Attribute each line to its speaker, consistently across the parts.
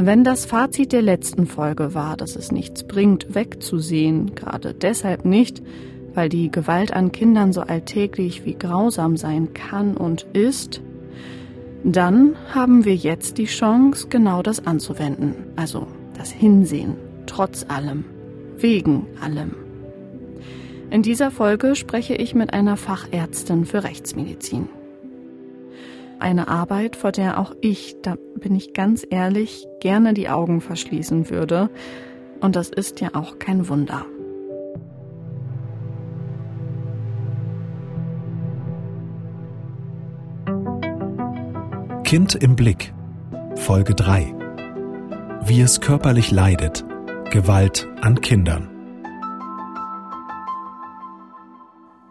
Speaker 1: Wenn das Fazit der letzten Folge war, dass es nichts bringt, wegzusehen, gerade deshalb nicht, weil die Gewalt an Kindern so alltäglich wie grausam sein kann und ist, dann haben wir jetzt die Chance, genau das anzuwenden, also das Hinsehen, trotz allem, wegen allem. In dieser Folge spreche ich mit einer Fachärztin für Rechtsmedizin. Eine Arbeit, vor der auch ich, da bin ich ganz ehrlich, gerne die Augen verschließen würde. Und das ist ja auch kein Wunder.
Speaker 2: Kind im Blick. Folge 3. Wie es körperlich leidet. Gewalt an Kindern.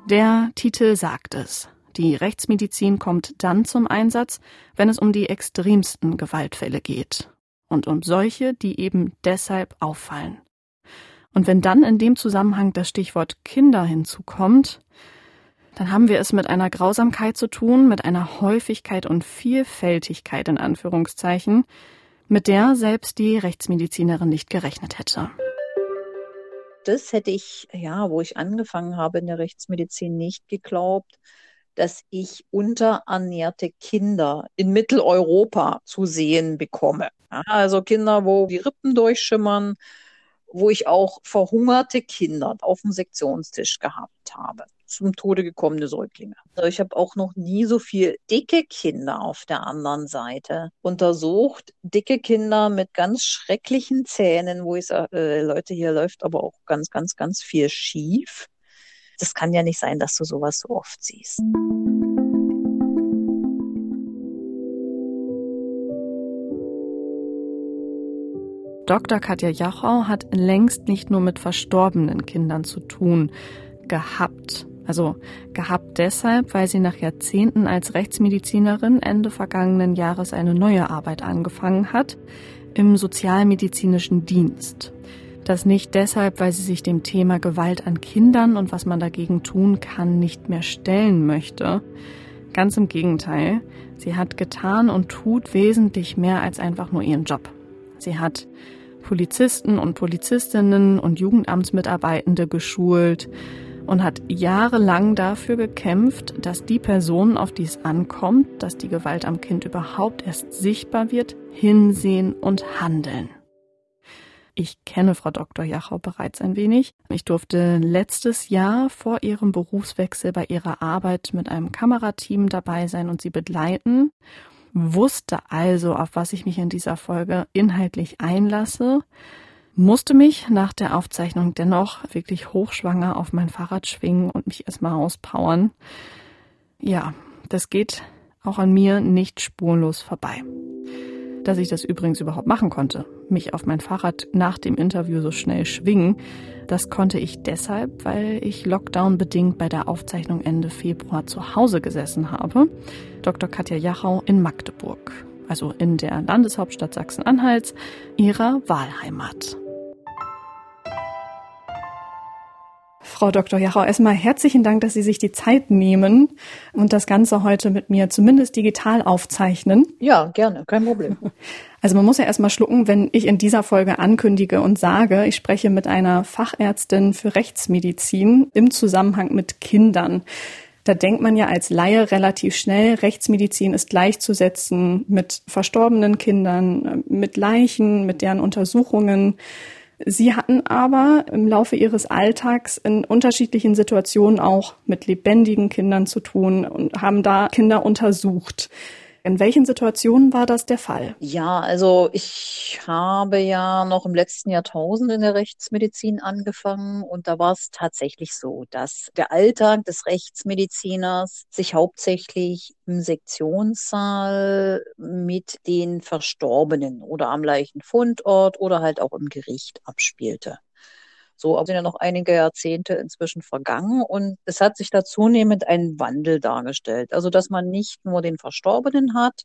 Speaker 1: Der Titel sagt es. Die Rechtsmedizin kommt dann zum Einsatz, wenn es um die extremsten Gewaltfälle geht und um solche, die eben deshalb auffallen. Und wenn dann in dem Zusammenhang das Stichwort Kinder hinzukommt, dann haben wir es mit einer Grausamkeit zu tun, mit einer Häufigkeit und Vielfältigkeit in Anführungszeichen, mit der selbst die Rechtsmedizinerin nicht gerechnet hätte.
Speaker 3: Das hätte ich, ja, wo ich angefangen habe in der Rechtsmedizin, nicht geglaubt, dass ich unterernährte Kinder in Mitteleuropa zu sehen bekomme. also Kinder, wo die Rippen durchschimmern, wo ich auch verhungerte Kinder auf dem Sektionstisch gehabt habe zum Tode gekommene Säuglinge. Also ich habe auch noch nie so viel dicke Kinder auf der anderen Seite untersucht. Dicke Kinder mit ganz schrecklichen Zähnen, wo ich sage, äh, Leute, hier läuft aber auch ganz, ganz, ganz viel schief. Das kann ja nicht sein, dass du sowas so oft siehst.
Speaker 1: Dr. Katja Jachau hat längst nicht nur mit verstorbenen Kindern zu tun gehabt. Also gehabt deshalb, weil sie nach Jahrzehnten als Rechtsmedizinerin Ende vergangenen Jahres eine neue Arbeit angefangen hat im sozialmedizinischen Dienst. Das nicht deshalb, weil sie sich dem Thema Gewalt an Kindern und was man dagegen tun kann, nicht mehr stellen möchte. Ganz im Gegenteil, sie hat getan und tut wesentlich mehr als einfach nur ihren Job. Sie hat Polizisten und Polizistinnen und Jugendamtsmitarbeitende geschult und hat jahrelang dafür gekämpft, dass die Personen, auf die es ankommt, dass die Gewalt am Kind überhaupt erst sichtbar wird, hinsehen und handeln. Ich kenne Frau Dr. Jachau bereits ein wenig. Ich durfte letztes Jahr vor ihrem Berufswechsel bei ihrer Arbeit mit einem Kamerateam dabei sein und sie begleiten, wusste also, auf was ich mich in dieser Folge inhaltlich einlasse, musste mich nach der Aufzeichnung dennoch wirklich hochschwanger auf mein Fahrrad schwingen und mich erstmal auspowern. Ja, das geht auch an mir nicht spurlos vorbei dass ich das übrigens überhaupt machen konnte, mich auf mein Fahrrad nach dem Interview so schnell schwingen. Das konnte ich deshalb, weil ich Lockdown bedingt bei der Aufzeichnung Ende Februar zu Hause gesessen habe. Dr. Katja Jachau in Magdeburg, also in der Landeshauptstadt Sachsen-Anhalts, ihrer Wahlheimat. Frau Dr. Jachau, erstmal herzlichen Dank, dass Sie sich die Zeit nehmen und das Ganze heute mit mir zumindest digital aufzeichnen.
Speaker 3: Ja, gerne, kein Problem.
Speaker 1: Also man muss ja erstmal schlucken, wenn ich in dieser Folge ankündige und sage, ich spreche mit einer Fachärztin für Rechtsmedizin im Zusammenhang mit Kindern. Da denkt man ja als Laie relativ schnell, Rechtsmedizin ist gleichzusetzen mit verstorbenen Kindern, mit Leichen, mit deren Untersuchungen. Sie hatten aber im Laufe ihres Alltags in unterschiedlichen Situationen auch mit lebendigen Kindern zu tun und haben da Kinder untersucht. In welchen Situationen war das der Fall?
Speaker 3: Ja, also ich habe ja noch im letzten Jahrtausend in der Rechtsmedizin angefangen und da war es tatsächlich so, dass der Alltag des Rechtsmediziners sich hauptsächlich im Sektionssaal mit den Verstorbenen oder am Leichenfundort oder halt auch im Gericht abspielte. So sind ja noch einige Jahrzehnte inzwischen vergangen und es hat sich da zunehmend ein Wandel dargestellt. Also, dass man nicht nur den Verstorbenen hat,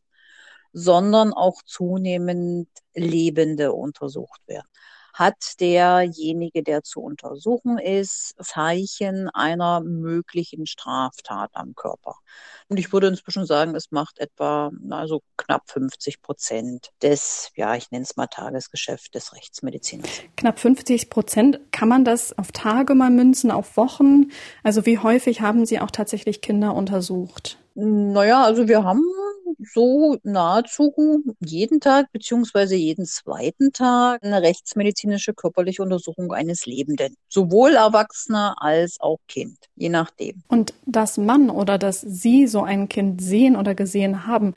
Speaker 3: sondern auch zunehmend Lebende untersucht werden. Hat derjenige, der zu untersuchen ist, Zeichen einer möglichen Straftat am Körper. Und ich würde inzwischen sagen, es macht etwa also knapp 50 Prozent des, ja, ich nenne es mal Tagesgeschäft des Rechtsmediziners.
Speaker 1: Knapp 50 Prozent. Kann man das auf Tage mal münzen, auf Wochen? Also wie häufig haben Sie auch tatsächlich Kinder untersucht?
Speaker 3: Naja, also wir haben so nahezu jeden Tag beziehungsweise jeden zweiten Tag eine rechtsmedizinische körperliche Untersuchung eines Lebenden. Sowohl Erwachsener als auch Kind, je nachdem.
Speaker 1: Und dass Mann oder dass Sie so ein Kind sehen oder gesehen haben,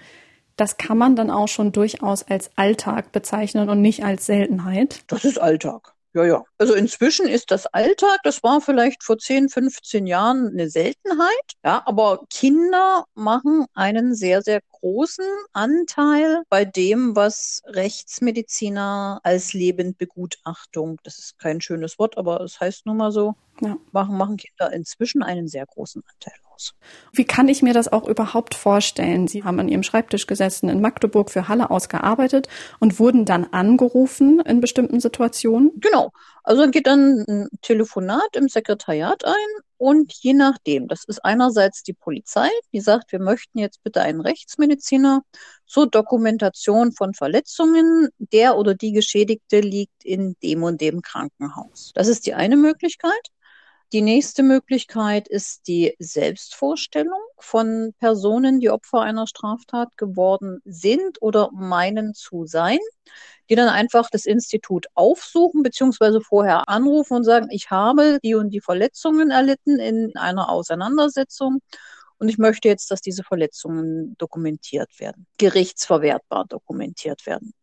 Speaker 1: das kann man dann auch schon durchaus als Alltag bezeichnen und nicht als Seltenheit.
Speaker 3: Das ist Alltag. Ja, ja. Also inzwischen ist das Alltag, das war vielleicht vor 10, 15 Jahren eine Seltenheit. Ja, aber Kinder machen einen sehr, sehr großen Anteil bei dem, was Rechtsmediziner als Lebendbegutachtung, das ist kein schönes Wort, aber es heißt nun mal so, ja. machen, machen Kinder inzwischen einen sehr großen Anteil aus.
Speaker 1: Wie kann ich mir das auch überhaupt vorstellen? Sie haben an Ihrem Schreibtisch gesessen, in Magdeburg für Halle ausgearbeitet und wurden dann angerufen in bestimmten Situationen?
Speaker 3: Genau. Also dann geht dann ein Telefonat im Sekretariat ein und je nachdem, das ist einerseits die Polizei, die sagt, wir möchten jetzt bitte einen Rechtsmediziner zur Dokumentation von Verletzungen. Der oder die Geschädigte liegt in dem und dem Krankenhaus. Das ist die eine Möglichkeit. Die nächste Möglichkeit ist die Selbstvorstellung von Personen, die Opfer einer Straftat geworden sind oder meinen zu sein, die dann einfach das Institut aufsuchen beziehungsweise vorher anrufen und sagen, ich habe die und die Verletzungen erlitten in einer Auseinandersetzung und ich möchte jetzt, dass diese Verletzungen dokumentiert werden, gerichtsverwertbar dokumentiert werden.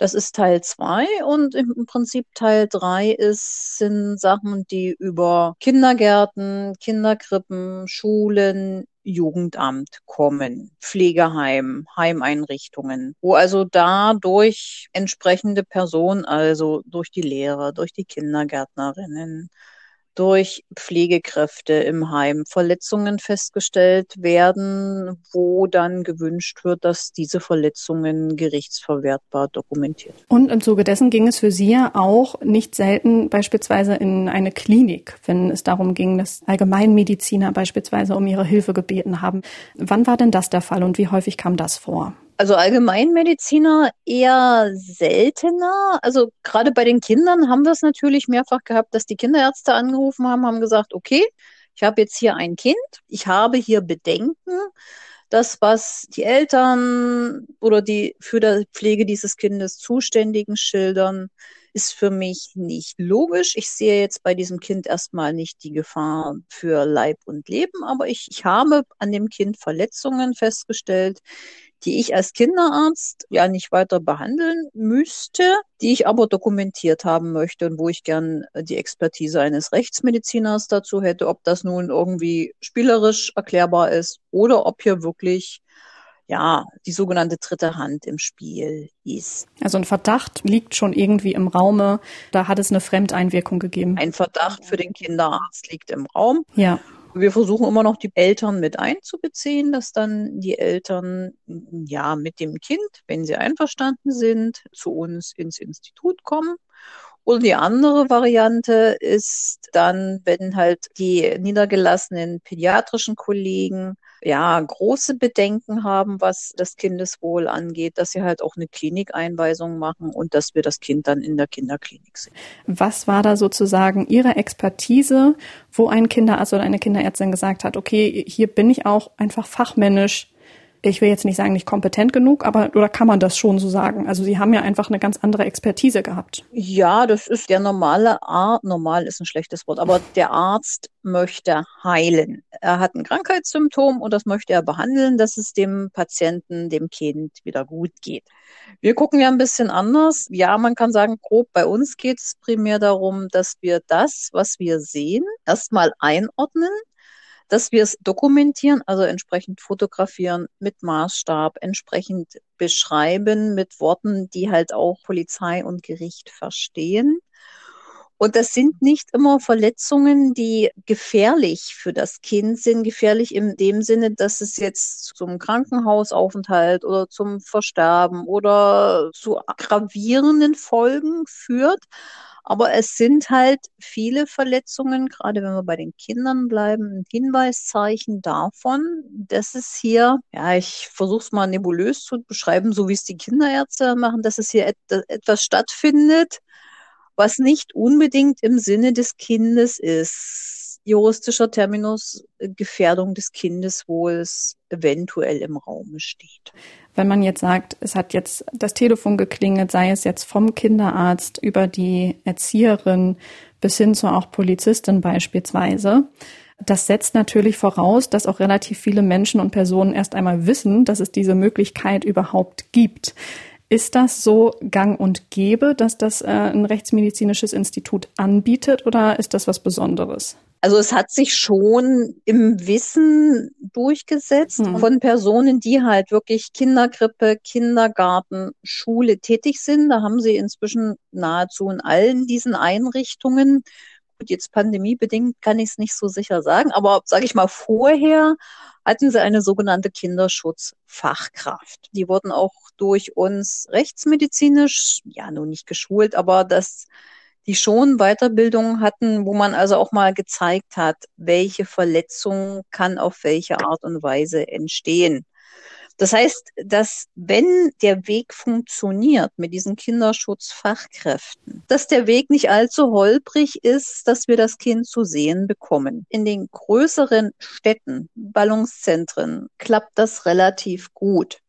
Speaker 3: Das ist Teil zwei und im Prinzip Teil drei ist, sind Sachen, die über Kindergärten, Kinderkrippen, Schulen, Jugendamt kommen, Pflegeheim, Heimeinrichtungen, wo also dadurch entsprechende Personen, also durch die Lehrer, durch die Kindergärtnerinnen, durch Pflegekräfte im Heim Verletzungen festgestellt werden, wo dann gewünscht wird, dass diese Verletzungen gerichtsverwertbar dokumentiert.
Speaker 1: Und im Zuge dessen ging es für Sie ja auch nicht selten beispielsweise in eine Klinik, wenn es darum ging, dass Allgemeinmediziner beispielsweise um ihre Hilfe gebeten haben. Wann war denn das der Fall und wie häufig kam das vor?
Speaker 3: Also Allgemeinmediziner eher seltener. Also gerade bei den Kindern haben wir es natürlich mehrfach gehabt, dass die Kinderärzte angerufen haben, haben gesagt, okay, ich habe jetzt hier ein Kind, ich habe hier Bedenken. Das, was die Eltern oder die für die Pflege dieses Kindes Zuständigen schildern, ist für mich nicht logisch. Ich sehe jetzt bei diesem Kind erstmal nicht die Gefahr für Leib und Leben, aber ich, ich habe an dem Kind Verletzungen festgestellt, die ich als Kinderarzt ja nicht weiter behandeln müsste, die ich aber dokumentiert haben möchte und wo ich gern die Expertise eines Rechtsmediziners dazu hätte, ob das nun irgendwie spielerisch erklärbar ist oder ob hier wirklich ja, die sogenannte dritte Hand im Spiel ist.
Speaker 1: Also ein Verdacht liegt schon irgendwie im Raume. Da hat es eine Fremdeinwirkung gegeben.
Speaker 3: Ein Verdacht für den Kinderarzt liegt im Raum.
Speaker 1: Ja.
Speaker 3: Wir versuchen immer noch die Eltern mit einzubeziehen, dass dann die Eltern ja mit dem Kind, wenn sie einverstanden sind, zu uns ins Institut kommen. Und die andere Variante ist dann, wenn halt die niedergelassenen pädiatrischen Kollegen ja, große Bedenken haben, was das Kindeswohl angeht, dass sie halt auch eine Klinikeinweisung machen und dass wir das Kind dann in der Kinderklinik sehen.
Speaker 1: Was war da sozusagen Ihre Expertise, wo ein Kinderarzt oder eine Kinderärztin gesagt hat, okay, hier bin ich auch einfach fachmännisch ich will jetzt nicht sagen, nicht kompetent genug, aber oder kann man das schon so sagen? Also Sie haben ja einfach eine ganz andere Expertise gehabt.
Speaker 3: Ja, das ist der normale Arzt, normal ist ein schlechtes Wort, aber der Arzt möchte heilen. Er hat ein Krankheitssymptom und das möchte er behandeln, dass es dem Patienten, dem Kind wieder gut geht. Wir gucken ja ein bisschen anders. Ja, man kann sagen, grob bei uns geht es primär darum, dass wir das, was wir sehen, erstmal einordnen dass wir es dokumentieren, also entsprechend fotografieren mit Maßstab, entsprechend beschreiben mit Worten, die halt auch Polizei und Gericht verstehen. Und das sind nicht immer Verletzungen, die gefährlich für das Kind sind, gefährlich in dem Sinne, dass es jetzt zum Krankenhausaufenthalt oder zum Versterben oder zu gravierenden Folgen führt. Aber es sind halt viele Verletzungen, gerade wenn wir bei den Kindern bleiben, ein Hinweiszeichen davon, dass es hier, ja, ich versuche es mal nebulös zu beschreiben, so wie es die Kinderärzte machen, dass es hier et etwas stattfindet, was nicht unbedingt im Sinne des Kindes ist. Juristischer Terminus Gefährdung des Kindeswohls eventuell im Raum steht.
Speaker 1: Wenn man jetzt sagt, es hat jetzt das Telefon geklingelt, sei es jetzt vom Kinderarzt über die Erzieherin bis hin zu auch Polizistin beispielsweise, das setzt natürlich voraus, dass auch relativ viele Menschen und Personen erst einmal wissen, dass es diese Möglichkeit überhaupt gibt. Ist das so gang und gäbe, dass das äh, ein rechtsmedizinisches Institut anbietet oder ist das was Besonderes?
Speaker 3: Also es hat sich schon im Wissen durchgesetzt mhm. von Personen, die halt wirklich Kinderkrippe, Kindergarten, Schule tätig sind. Da haben sie inzwischen nahezu in allen diesen Einrichtungen Gut, jetzt pandemiebedingt kann ich es nicht so sicher sagen, aber sage ich mal, vorher hatten sie eine sogenannte Kinderschutzfachkraft. Die wurden auch durch uns rechtsmedizinisch, ja, nun nicht geschult, aber das, die schon Weiterbildung hatten, wo man also auch mal gezeigt hat, welche Verletzung kann auf welche Art und Weise entstehen. Das heißt, dass wenn der Weg funktioniert mit diesen Kinderschutzfachkräften, dass der Weg nicht allzu holprig ist, dass wir das Kind zu sehen bekommen. In den größeren Städten, Ballungszentren klappt das relativ gut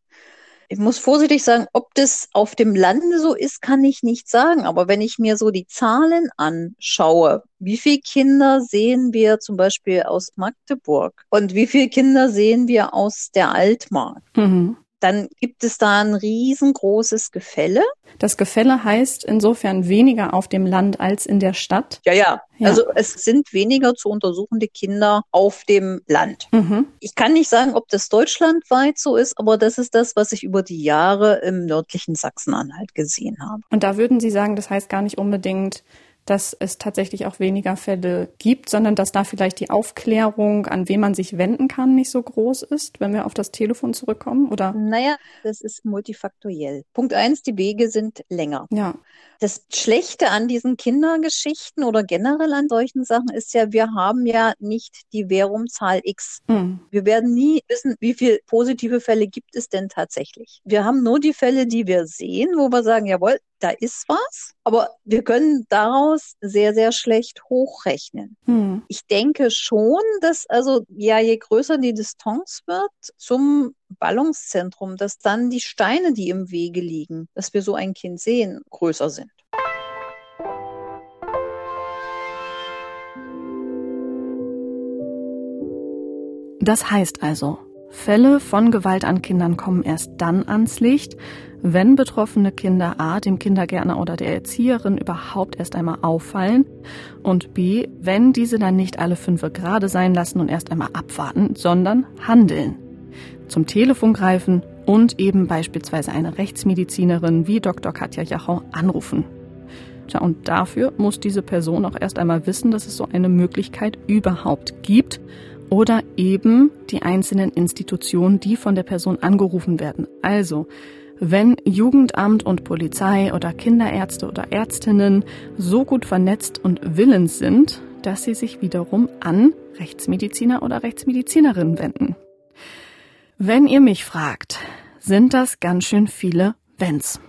Speaker 3: ich muss vorsichtig sagen, ob das auf dem Lande so ist, kann ich nicht sagen. Aber wenn ich mir so die Zahlen anschaue, wie viele Kinder sehen wir zum Beispiel aus Magdeburg und wie viele Kinder sehen wir aus der Altmark? Mhm dann gibt es da ein riesengroßes Gefälle.
Speaker 1: Das Gefälle heißt insofern weniger auf dem Land als in der Stadt?
Speaker 3: Ja, ja. ja. Also es sind weniger zu untersuchende Kinder auf dem Land. Mhm. Ich kann nicht sagen, ob das deutschlandweit so ist, aber das ist das, was ich über die Jahre im nördlichen Sachsen-Anhalt gesehen habe.
Speaker 1: Und da würden Sie sagen, das heißt gar nicht unbedingt, dass es tatsächlich auch weniger Fälle gibt, sondern dass da vielleicht die Aufklärung, an wen man sich wenden kann, nicht so groß ist, wenn wir auf das Telefon zurückkommen, oder?
Speaker 3: Naja, das ist multifaktoriell. Punkt eins, die Wege sind länger.
Speaker 1: Ja.
Speaker 3: Das Schlechte an diesen Kindergeschichten oder generell an solchen Sachen ist ja, wir haben ja nicht die Verumzahl X. Mhm. Wir werden nie wissen, wie viele positive Fälle gibt es denn tatsächlich. Wir haben nur die Fälle, die wir sehen, wo wir sagen, jawohl, da ist was, aber wir können daraus sehr, sehr schlecht hochrechnen. Hm. Ich denke schon, dass also, ja, je größer die Distanz wird zum Ballungszentrum, dass dann die Steine, die im Wege liegen, dass wir so ein Kind sehen, größer sind.
Speaker 1: Das heißt also, Fälle von Gewalt an Kindern kommen erst dann ans Licht, wenn betroffene Kinder a. dem Kindergärtner oder der Erzieherin überhaupt erst einmal auffallen und b. wenn diese dann nicht alle fünf gerade sein lassen und erst einmal abwarten, sondern handeln. Zum Telefon greifen und eben beispielsweise eine Rechtsmedizinerin wie Dr. Katja Jachau anrufen. Tja, und dafür muss diese Person auch erst einmal wissen, dass es so eine Möglichkeit überhaupt gibt oder eben die einzelnen Institutionen, die von der Person angerufen werden. Also, wenn Jugendamt und Polizei oder Kinderärzte oder Ärztinnen so gut vernetzt und willens sind, dass sie sich wiederum an Rechtsmediziner oder Rechtsmedizinerinnen wenden. Wenn ihr mich fragt, sind das ganz schön viele Wenns.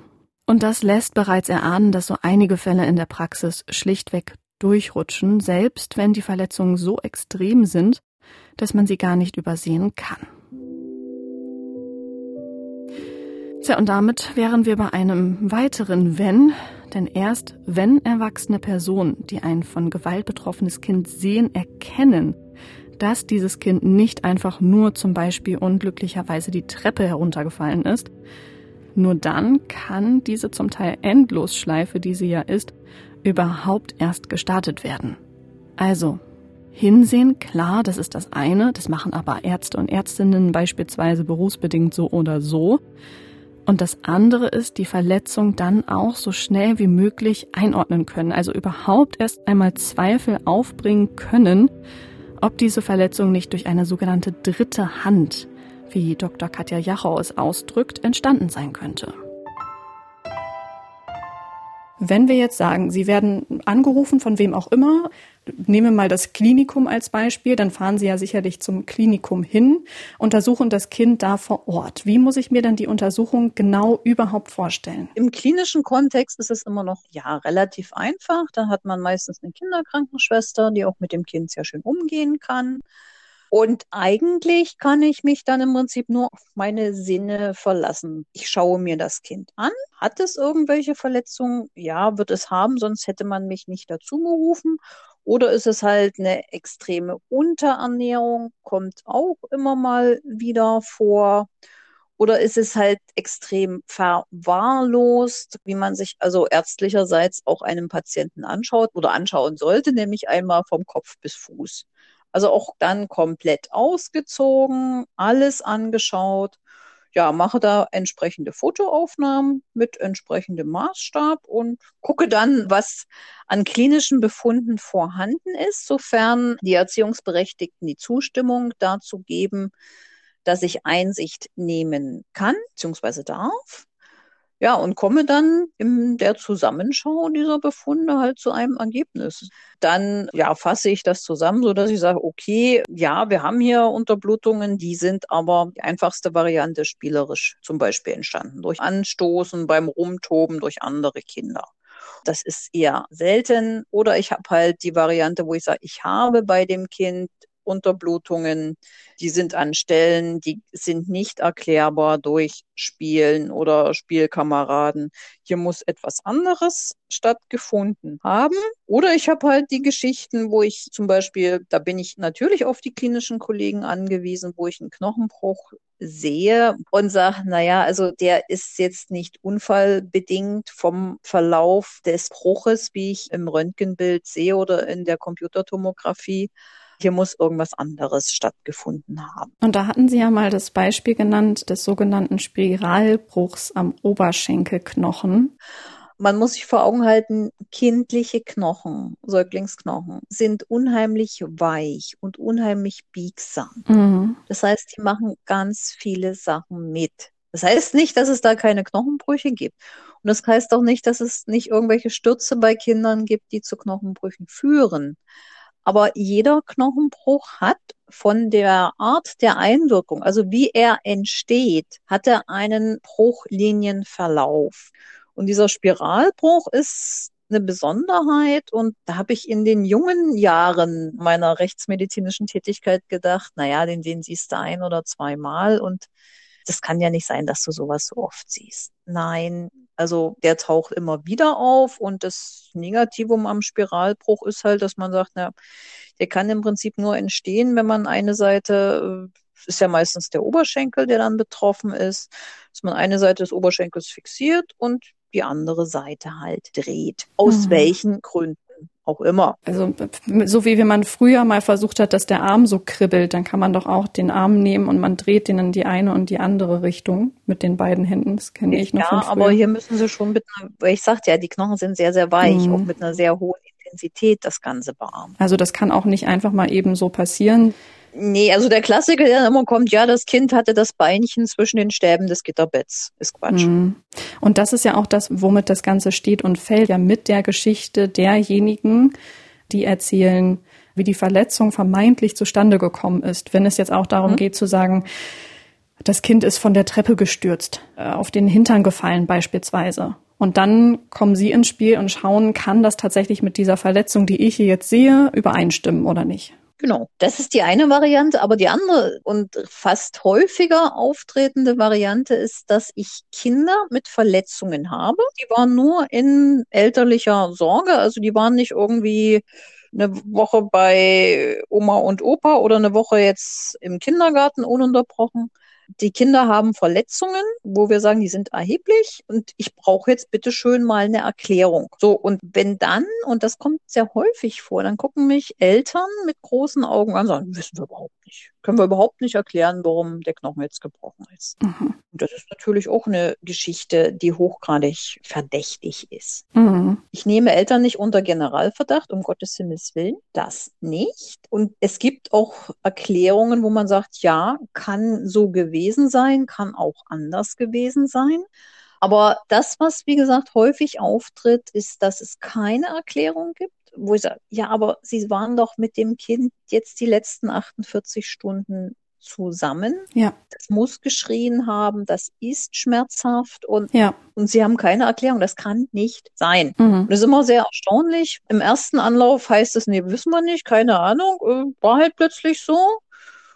Speaker 1: Und das lässt bereits erahnen, dass so einige Fälle in der Praxis schlichtweg durchrutschen, selbst wenn die Verletzungen so extrem sind, dass man sie gar nicht übersehen kann. Tja, und damit wären wir bei einem weiteren Wenn, denn erst wenn erwachsene Personen, die ein von Gewalt betroffenes Kind sehen, erkennen, dass dieses Kind nicht einfach nur zum Beispiel unglücklicherweise die Treppe heruntergefallen ist, nur dann kann diese zum Teil Endlosschleife, die sie ja ist, überhaupt erst gestartet werden. Also, Hinsehen, klar, das ist das eine, das machen aber Ärzte und Ärztinnen beispielsweise berufsbedingt so oder so. Und das andere ist, die Verletzung dann auch so schnell wie möglich einordnen können. Also überhaupt erst einmal Zweifel aufbringen können, ob diese Verletzung nicht durch eine sogenannte dritte Hand, wie Dr. Katja Jachau es ausdrückt, entstanden sein könnte. Wenn wir jetzt sagen, Sie werden angerufen von wem auch immer, nehmen wir mal das Klinikum als Beispiel, dann fahren Sie ja sicherlich zum Klinikum hin, untersuchen das Kind da vor Ort. Wie muss ich mir dann die Untersuchung genau überhaupt vorstellen?
Speaker 3: Im klinischen Kontext ist es immer noch ja relativ einfach. Da hat man meistens eine Kinderkrankenschwester, die auch mit dem Kind sehr schön umgehen kann. Und eigentlich kann ich mich dann im Prinzip nur auf meine Sinne verlassen. Ich schaue mir das Kind an. Hat es irgendwelche Verletzungen? Ja, wird es haben, sonst hätte man mich nicht dazu gerufen. Oder ist es halt eine extreme Unterernährung? Kommt auch immer mal wieder vor. Oder ist es halt extrem verwahrlost, wie man sich also ärztlicherseits auch einem Patienten anschaut oder anschauen sollte, nämlich einmal vom Kopf bis Fuß. Also auch dann komplett ausgezogen, alles angeschaut. Ja, mache da entsprechende Fotoaufnahmen mit entsprechendem Maßstab und gucke dann, was an klinischen Befunden vorhanden ist, sofern die Erziehungsberechtigten die Zustimmung dazu geben, dass ich Einsicht nehmen kann bzw. darf. Ja, und komme dann in der Zusammenschau dieser Befunde halt zu einem Ergebnis. Dann ja, fasse ich das zusammen, so dass ich sage, okay, ja, wir haben hier Unterblutungen, die sind aber die einfachste Variante spielerisch zum Beispiel entstanden. Durch Anstoßen, beim Rumtoben, durch andere Kinder. Das ist eher selten. Oder ich habe halt die Variante, wo ich sage, ich habe bei dem Kind Unterblutungen, die sind an Stellen, die sind nicht erklärbar durch Spielen oder Spielkameraden. Hier muss etwas anderes stattgefunden haben. Oder ich habe halt die Geschichten, wo ich zum Beispiel, da bin ich natürlich auf die klinischen Kollegen angewiesen, wo ich einen Knochenbruch sehe und sage, naja, also der ist jetzt nicht unfallbedingt vom Verlauf des Bruches, wie ich im Röntgenbild sehe oder in der Computertomographie hier muss irgendwas anderes stattgefunden haben.
Speaker 1: Und da hatten Sie ja mal das Beispiel genannt des sogenannten Spiralbruchs am Oberschenkelknochen.
Speaker 3: Man muss sich vor Augen halten, kindliche Knochen, Säuglingsknochen, sind unheimlich weich und unheimlich biegsam. Mhm. Das heißt, die machen ganz viele Sachen mit. Das heißt nicht, dass es da keine Knochenbrüche gibt. Und das heißt auch nicht, dass es nicht irgendwelche Stürze bei Kindern gibt, die zu Knochenbrüchen führen. Aber jeder Knochenbruch hat von der Art der Einwirkung, also wie er entsteht, hat er einen Bruchlinienverlauf. Und dieser Spiralbruch ist eine Besonderheit und da habe ich in den jungen Jahren meiner rechtsmedizinischen Tätigkeit gedacht, naja, den, den siehst du ein oder zweimal und das kann ja nicht sein, dass du sowas so oft siehst. Nein, also der taucht immer wieder auf und das Negativum am Spiralbruch ist halt, dass man sagt, na, der kann im Prinzip nur entstehen, wenn man eine Seite, äh, ist ja meistens der Oberschenkel, der dann betroffen ist, dass man eine Seite des Oberschenkels fixiert und die andere Seite halt dreht. Aus mhm. welchen Gründen auch immer.
Speaker 1: Also so wie wenn man früher mal versucht hat, dass der Arm so kribbelt, dann kann man doch auch den Arm nehmen und man dreht den in die eine und die andere Richtung mit den beiden Händen. Das kenne ich noch ja, von früher.
Speaker 3: aber hier müssen sie schon mit einer, weil ich sagte ja, die Knochen sind sehr, sehr weich, mhm. auch mit einer sehr hohen Intensität das Ganze bearmen.
Speaker 1: Also das kann auch nicht einfach mal eben so passieren.
Speaker 3: Nee, also der Klassiker, der immer kommt, ja, das Kind hatte das Beinchen zwischen den Stäben des Gitterbetts. Ist Quatsch. Mhm.
Speaker 1: Und das ist ja auch das, womit das Ganze steht und fällt, ja mit der Geschichte derjenigen, die erzählen, wie die Verletzung vermeintlich zustande gekommen ist. Wenn es jetzt auch darum mhm. geht zu sagen, das Kind ist von der Treppe gestürzt, äh, auf den Hintern gefallen beispielsweise. Und dann kommen Sie ins Spiel und schauen, kann das tatsächlich mit dieser Verletzung, die ich hier jetzt sehe, übereinstimmen oder nicht?
Speaker 3: Genau, das ist die eine Variante, aber die andere und fast häufiger auftretende Variante ist, dass ich Kinder mit Verletzungen habe. Die waren nur in elterlicher Sorge, also die waren nicht irgendwie eine Woche bei Oma und Opa oder eine Woche jetzt im Kindergarten ununterbrochen. Die Kinder haben Verletzungen, wo wir sagen, die sind erheblich und ich brauche jetzt bitte schön mal eine Erklärung. So, und wenn dann, und das kommt sehr häufig vor, dann gucken mich Eltern mit großen Augen an und sagen, wissen wir überhaupt nicht. Können wir überhaupt nicht erklären, warum der Knochen jetzt gebrochen ist. Mhm. Und das ist natürlich auch eine Geschichte, die hochgradig verdächtig ist. Mhm. Ich nehme Eltern nicht unter Generalverdacht, um Gottes Himmels Willen, das nicht. Und es gibt auch Erklärungen, wo man sagt, ja, kann so gewesen sein, kann auch anders gewesen sein. Aber das, was, wie gesagt, häufig auftritt, ist, dass es keine Erklärung gibt wo ich sage, ja, aber Sie waren doch mit dem Kind jetzt die letzten 48 Stunden zusammen. Ja. Das muss geschrien haben, das ist schmerzhaft und, ja. und sie haben keine Erklärung. Das kann nicht sein. Mhm. Das ist immer sehr erstaunlich. Im ersten Anlauf heißt es, nee, wissen wir nicht, keine Ahnung, äh, war halt plötzlich so.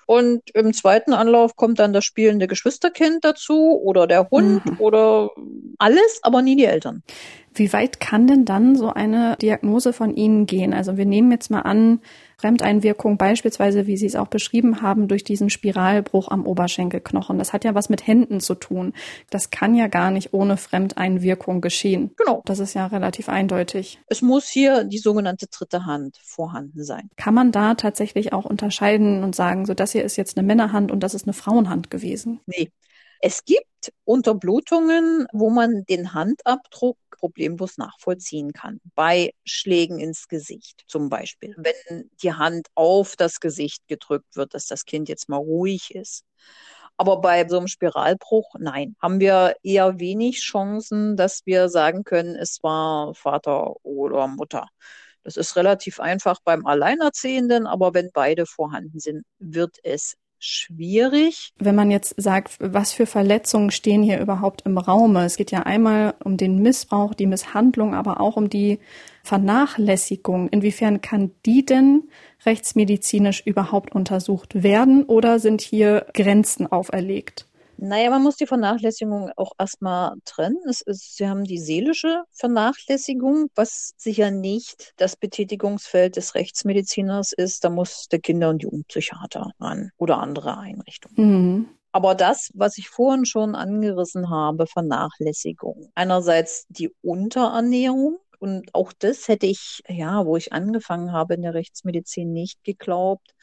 Speaker 3: Und im zweiten Anlauf kommt dann das spielende Geschwisterkind dazu oder der Hund mhm. oder alles, aber nie die Eltern.
Speaker 1: Wie weit kann denn dann so eine Diagnose von Ihnen gehen? Also wir nehmen jetzt mal an, Fremdeinwirkung beispielsweise, wie Sie es auch beschrieben haben, durch diesen Spiralbruch am Oberschenkelknochen. Das hat ja was mit Händen zu tun. Das kann ja gar nicht ohne Fremdeinwirkung geschehen. Genau. Das ist ja relativ eindeutig.
Speaker 3: Es muss hier die sogenannte dritte Hand vorhanden sein.
Speaker 1: Kann man da tatsächlich auch unterscheiden und sagen, so das hier ist jetzt eine Männerhand und das ist eine Frauenhand gewesen?
Speaker 3: Nee. Es gibt Unterblutungen, wo man den Handabdruck problemlos nachvollziehen kann. Bei Schlägen ins Gesicht zum Beispiel. Wenn die Hand auf das Gesicht gedrückt wird, dass das Kind jetzt mal ruhig ist. Aber bei so einem Spiralbruch, nein, haben wir eher wenig Chancen, dass wir sagen können, es war Vater oder Mutter. Das ist relativ einfach beim Alleinerziehenden, aber wenn beide vorhanden sind, wird es schwierig.
Speaker 1: Wenn man jetzt sagt, was für Verletzungen stehen hier überhaupt im Raume? Es geht ja einmal um den Missbrauch, die Misshandlung, aber auch um die Vernachlässigung. Inwiefern kann die denn rechtsmedizinisch überhaupt untersucht werden oder sind hier Grenzen auferlegt?
Speaker 3: Naja, man muss die Vernachlässigung auch erstmal trennen. Ist, Sie haben die seelische Vernachlässigung, was sicher nicht das Betätigungsfeld des Rechtsmediziners ist. Da muss der Kinder- und Jugendpsychiater ran oder andere Einrichtungen. Mhm. Aber das, was ich vorhin schon angerissen habe, Vernachlässigung. Einerseits die Unterernährung, und auch das hätte ich, ja, wo ich angefangen habe in der Rechtsmedizin, nicht geglaubt,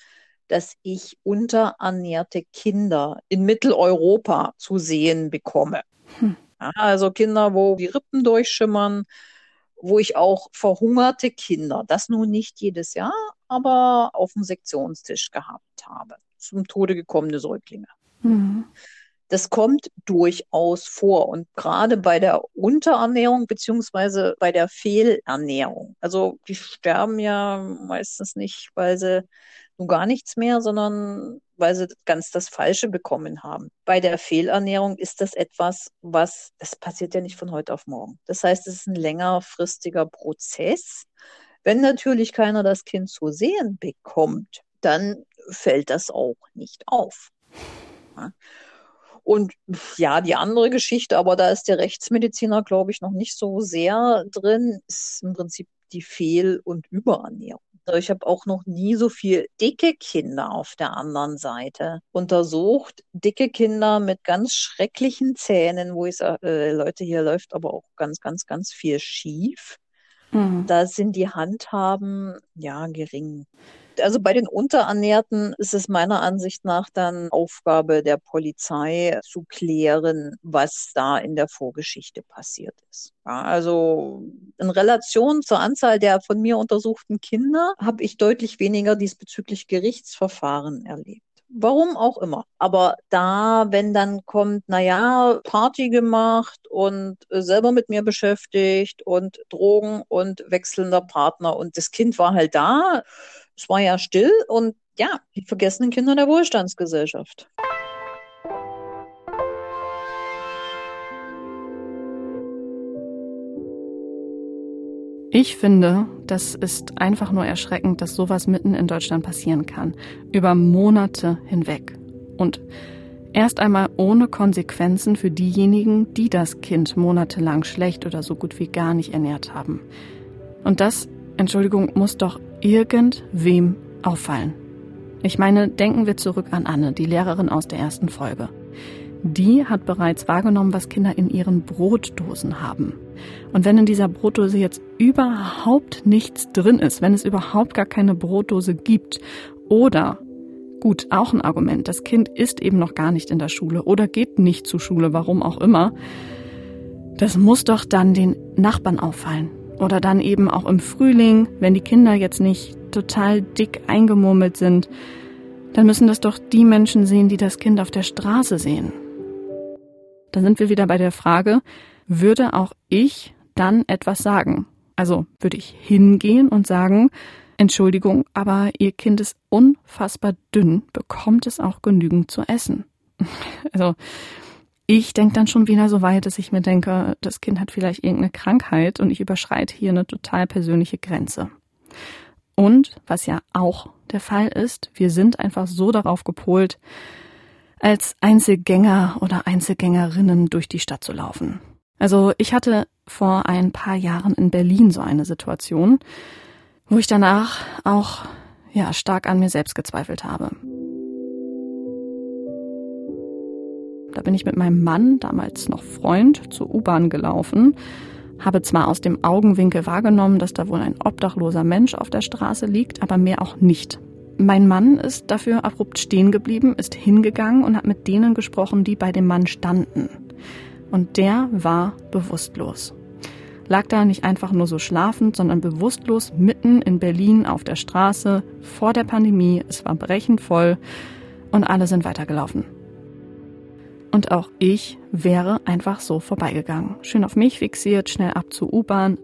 Speaker 3: dass ich unterernährte Kinder in Mitteleuropa zu sehen bekomme. Hm. Also Kinder, wo die Rippen durchschimmern, wo ich auch verhungerte Kinder, das nun nicht jedes Jahr, aber auf dem Sektionstisch gehabt habe. Zum Tode gekommene Säuglinge. Mhm. Das kommt durchaus vor und gerade bei der Unterernährung beziehungsweise bei der Fehlernährung. Also die sterben ja meistens nicht, weil sie nun gar nichts mehr, sondern weil sie ganz das Falsche bekommen haben. Bei der Fehlernährung ist das etwas, was, das passiert ja nicht von heute auf morgen. Das heißt, es ist ein längerfristiger Prozess. Wenn natürlich keiner das Kind zu sehen bekommt, dann fällt das auch nicht auf. Und ja, die andere Geschichte, aber da ist der Rechtsmediziner, glaube ich, noch nicht so sehr drin, ist im Prinzip die Fehl- und Überernährung. Also ich habe auch noch nie so viel dicke Kinder auf der anderen Seite untersucht. Dicke Kinder mit ganz schrecklichen Zähnen, wo ich sage, äh, Leute, hier läuft aber auch ganz, ganz, ganz viel schief. Mhm. Da sind die Handhaben ja gering. Also bei den Unterernährten ist es meiner Ansicht nach dann Aufgabe der Polizei zu klären, was da in der Vorgeschichte passiert ist. Ja, also in Relation zur Anzahl der von mir untersuchten Kinder habe ich deutlich weniger diesbezüglich Gerichtsverfahren erlebt. Warum auch immer. Aber da, wenn dann kommt, na ja, Party gemacht und selber mit mir beschäftigt und Drogen und wechselnder Partner und das Kind war halt da, es war ja still und ja, die vergessenen Kinder der Wohlstandsgesellschaft.
Speaker 1: Ich finde, das ist einfach nur erschreckend, dass sowas mitten in Deutschland passieren kann. Über Monate hinweg. Und erst einmal ohne Konsequenzen für diejenigen, die das Kind monatelang schlecht oder so gut wie gar nicht ernährt haben. Und das, Entschuldigung, muss doch irgendwem auffallen. Ich meine, denken wir zurück an Anne, die Lehrerin aus der ersten Folge. Die hat bereits wahrgenommen, was Kinder in ihren Brotdosen haben. Und wenn in dieser Brotdose jetzt überhaupt nichts drin ist, wenn es überhaupt gar keine Brotdose gibt oder Gut, auch ein Argument. Das Kind ist eben noch gar nicht in der Schule oder geht nicht zur Schule, warum auch immer. Das muss doch dann den Nachbarn auffallen. Oder dann eben auch im Frühling, wenn die Kinder jetzt nicht total dick eingemurmelt sind, dann müssen das doch die Menschen sehen, die das Kind auf der Straße sehen. Da sind wir wieder bei der Frage, würde auch ich dann etwas sagen? Also würde ich hingehen und sagen, Entschuldigung, aber Ihr Kind ist unfassbar dünn, bekommt es auch genügend zu essen. Also ich denke dann schon wieder so weit, dass ich mir denke, das Kind hat vielleicht irgendeine Krankheit und ich überschreite hier eine total persönliche Grenze. Und was ja auch der Fall ist, wir sind einfach so darauf gepolt, als Einzelgänger oder Einzelgängerinnen durch die Stadt zu laufen. Also ich hatte vor ein paar Jahren in Berlin so eine Situation, wo ich danach auch ja stark an mir selbst gezweifelt habe. Da bin ich mit meinem Mann, damals noch Freund, zur U-Bahn gelaufen, habe zwar aus dem Augenwinkel wahrgenommen, dass da wohl ein obdachloser Mensch auf der Straße liegt, aber mehr auch nicht. Mein Mann ist dafür abrupt stehen geblieben, ist hingegangen und hat mit denen gesprochen, die bei dem Mann standen. Und der war bewusstlos lag da nicht einfach nur so schlafend, sondern bewusstlos mitten in Berlin auf der Straße vor der Pandemie. Es war brechend voll und alle sind weitergelaufen. Und auch ich wäre einfach so vorbeigegangen. Schön auf mich fixiert, schnell ab zur U-Bahn,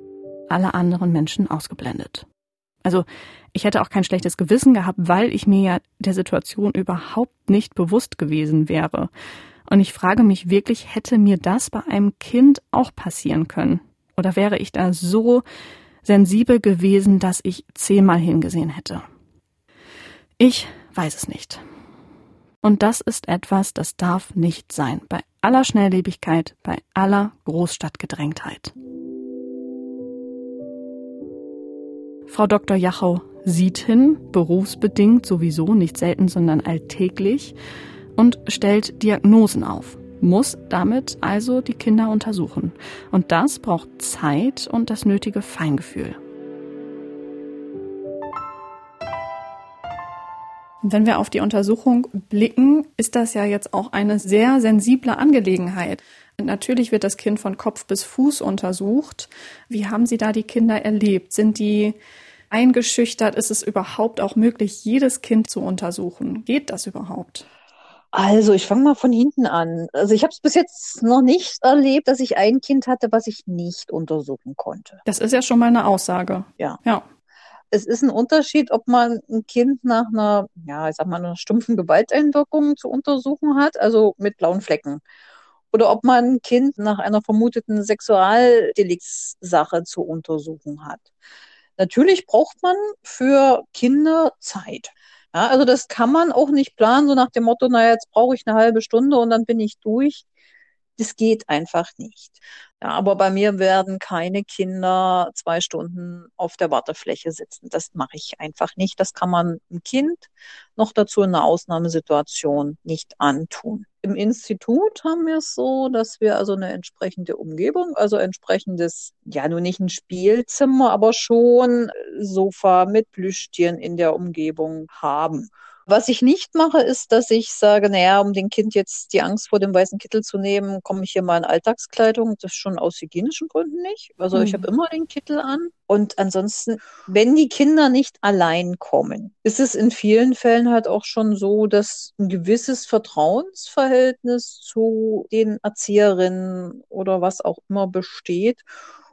Speaker 1: alle anderen Menschen ausgeblendet. Also ich hätte auch kein schlechtes Gewissen gehabt, weil ich mir ja der Situation überhaupt nicht bewusst gewesen wäre. Und ich frage mich wirklich, hätte mir das bei einem Kind auch passieren können? Oder wäre ich da so sensibel gewesen, dass ich zehnmal hingesehen hätte? Ich weiß es nicht. Und das ist etwas, das darf nicht sein. Bei aller Schnelllebigkeit, bei aller Großstadtgedrängtheit. Frau Dr. Jachau sieht hin, berufsbedingt sowieso, nicht selten, sondern alltäglich, und stellt Diagnosen auf muss damit also die Kinder untersuchen. Und das braucht Zeit und das nötige Feingefühl. Wenn wir auf die Untersuchung blicken, ist das ja jetzt auch eine sehr sensible Angelegenheit. Natürlich wird das Kind von Kopf bis Fuß untersucht. Wie haben Sie da die Kinder erlebt? Sind die eingeschüchtert? Ist es überhaupt auch möglich, jedes Kind zu untersuchen? Geht das überhaupt?
Speaker 3: Also, ich fange mal von hinten an. Also, ich habe es bis jetzt noch nicht erlebt, dass ich ein Kind hatte, was ich nicht untersuchen konnte.
Speaker 1: Das ist ja schon mal eine Aussage.
Speaker 3: Ja. Ja. Es ist ein Unterschied, ob man ein Kind nach einer, ja, ich sag mal, einer stumpfen Gewalteinwirkung zu untersuchen hat, also mit blauen Flecken. Oder ob man ein Kind nach einer vermuteten Sexualdeliktssache zu untersuchen hat. Natürlich braucht man für Kinder Zeit. Ja, also das kann man auch nicht planen, so nach dem Motto, naja, jetzt brauche ich eine halbe Stunde und dann bin ich durch. Das geht einfach nicht. Ja, aber bei mir werden keine Kinder zwei Stunden auf der Wartefläche sitzen. Das mache ich einfach nicht. Das kann man einem Kind noch dazu in einer Ausnahmesituation nicht antun. Im Institut haben wir es so, dass wir also eine entsprechende Umgebung, also entsprechendes, ja, nur nicht ein Spielzimmer, aber schon Sofa mit Plüschtieren in der Umgebung haben. Was ich nicht mache, ist, dass ich sage, naja, um dem Kind jetzt die Angst vor dem weißen Kittel zu nehmen, komme ich hier mal in Alltagskleidung. Das schon aus hygienischen Gründen nicht. Also mhm. ich habe immer den Kittel an. Und ansonsten, wenn die Kinder nicht allein kommen, ist es in vielen Fällen halt auch schon so, dass ein gewisses Vertrauensverhältnis zu den Erzieherinnen oder was auch immer besteht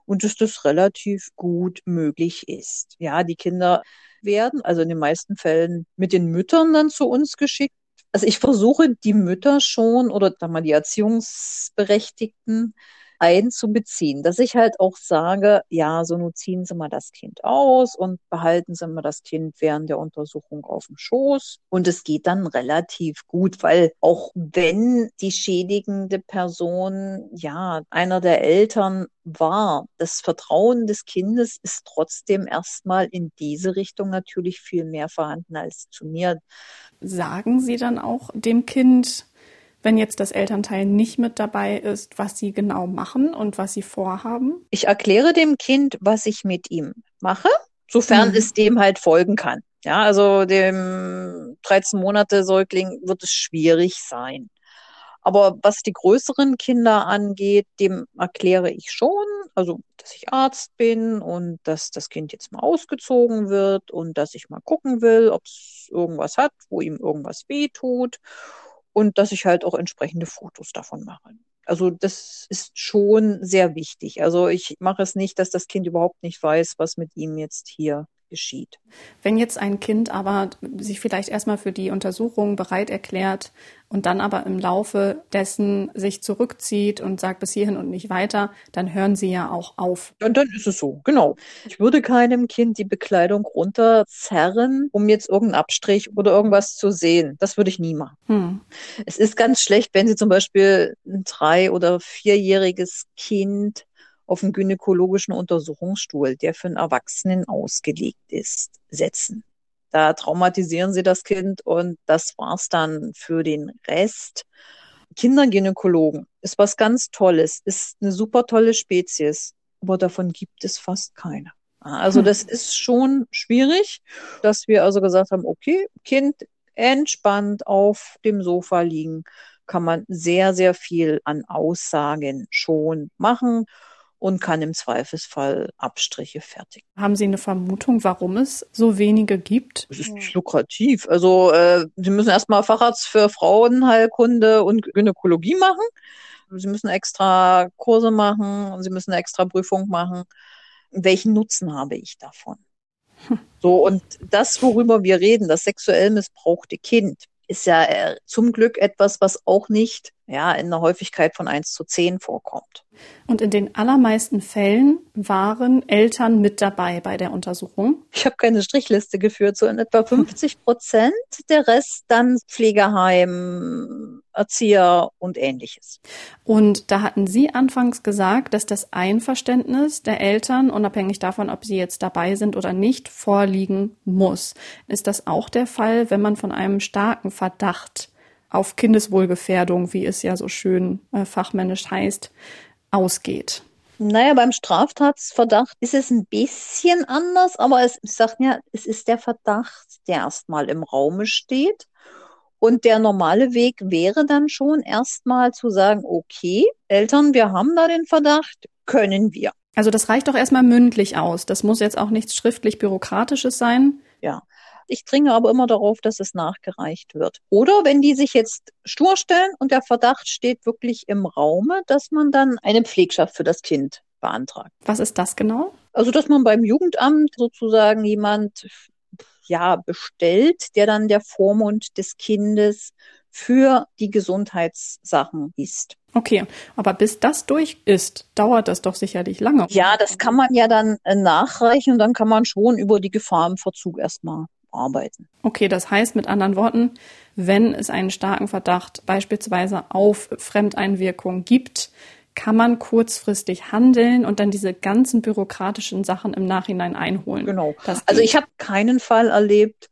Speaker 3: und dass das relativ gut möglich ist. Ja, die Kinder werden, also in den meisten Fällen mit den Müttern dann zu uns geschickt. Also ich versuche die Mütter schon oder dann mal die Erziehungsberechtigten einzubeziehen, dass ich halt auch sage, ja, so nun ziehen Sie mal das Kind aus und behalten Sie mal das Kind während der Untersuchung auf dem Schoß. Und es geht dann relativ gut, weil auch wenn die schädigende Person, ja, einer der Eltern war, das Vertrauen des Kindes ist trotzdem erstmal in diese Richtung natürlich viel mehr vorhanden als zu mir.
Speaker 1: Sagen Sie dann auch dem Kind, wenn jetzt das Elternteil nicht mit dabei ist, was sie genau machen und was sie vorhaben?
Speaker 3: Ich erkläre dem Kind, was ich mit ihm mache, sofern mhm. es dem halt folgen kann. Ja, also dem 13 Monate Säugling wird es schwierig sein. Aber was die größeren Kinder angeht, dem erkläre ich schon, also dass ich Arzt bin und dass das Kind jetzt mal ausgezogen wird und dass ich mal gucken will, ob es irgendwas hat, wo ihm irgendwas weh tut und dass ich halt auch entsprechende Fotos davon mache. Also das ist schon sehr wichtig. Also ich mache es nicht, dass das Kind überhaupt nicht weiß, was mit ihm jetzt hier geschieht.
Speaker 1: Wenn jetzt ein Kind aber sich vielleicht erstmal für die Untersuchung bereit erklärt und dann aber im Laufe dessen sich zurückzieht und sagt bis hierhin und nicht weiter, dann hören sie ja auch auf.
Speaker 3: Und dann ist es so, genau. Ich würde keinem Kind die Bekleidung runterzerren, um jetzt irgendeinen Abstrich oder irgendwas zu sehen. Das würde ich nie machen. Hm. Es ist ganz schlecht, wenn Sie zum Beispiel ein drei- oder vierjähriges Kind auf einen gynäkologischen Untersuchungsstuhl, der für einen Erwachsenen ausgelegt ist, setzen. Da traumatisieren sie das Kind und das war's dann für den Rest. Kindergynäkologen ist was ganz Tolles, ist eine super tolle Spezies, aber davon gibt es fast keine. Also das hm. ist schon schwierig, dass wir also gesagt haben, okay, Kind entspannt auf dem Sofa liegen, kann man sehr, sehr viel an Aussagen schon machen und kann im Zweifelsfall Abstriche fertigen.
Speaker 1: Haben Sie eine Vermutung, warum es so wenige gibt?
Speaker 3: Es ist nicht lukrativ. Also äh, Sie müssen erstmal Facharzt für Frauenheilkunde und Gynäkologie machen. Sie müssen extra Kurse machen und Sie müssen eine extra Prüfung machen. Welchen Nutzen habe ich davon? Hm. So, und das, worüber wir reden, das sexuell missbrauchte Kind, ist ja äh, zum Glück etwas, was auch nicht ja, in einer Häufigkeit von 1 zu 10 vorkommt.
Speaker 1: Und in den allermeisten Fällen waren Eltern mit dabei bei der Untersuchung?
Speaker 3: Ich habe keine Strichliste geführt, so in etwa 50 Prozent. Der Rest dann Pflegeheim, Erzieher und ähnliches.
Speaker 1: Und da hatten Sie anfangs gesagt, dass das Einverständnis der Eltern, unabhängig davon, ob sie jetzt dabei sind oder nicht, vorliegen muss. Ist das auch der Fall, wenn man von einem starken Verdacht auf Kindeswohlgefährdung, wie es ja so schön äh, fachmännisch heißt, ausgeht.
Speaker 3: Naja, beim Straftatsverdacht ist es ein bisschen anders, aber es sagt ja, es ist der Verdacht, der erstmal im Raume steht. Und der normale Weg wäre dann schon erstmal zu sagen, okay, Eltern, wir haben da den Verdacht, können wir.
Speaker 1: Also das reicht doch erstmal mündlich aus. Das muss jetzt auch nichts schriftlich Bürokratisches sein.
Speaker 3: Ja, ich dringe aber immer darauf, dass es nachgereicht wird. Oder wenn die sich jetzt stur stellen und der Verdacht steht wirklich im Raume, dass man dann eine Pflegschaft für das Kind beantragt.
Speaker 1: Was ist das genau?
Speaker 3: Also, dass man beim Jugendamt sozusagen jemand ja bestellt, der dann der Vormund des Kindes für die Gesundheitssachen ist.
Speaker 1: Okay, aber bis das durch ist, dauert das doch sicherlich lange.
Speaker 3: Ja, das kann man ja dann äh, nachreichen und dann kann man schon über die Gefahr im Verzug erstmal arbeiten.
Speaker 1: Okay, das heißt mit anderen Worten, wenn es einen starken Verdacht beispielsweise auf Fremdeinwirkung gibt, kann man kurzfristig handeln und dann diese ganzen bürokratischen Sachen im Nachhinein einholen.
Speaker 3: Genau. Also ich habe keinen Fall erlebt,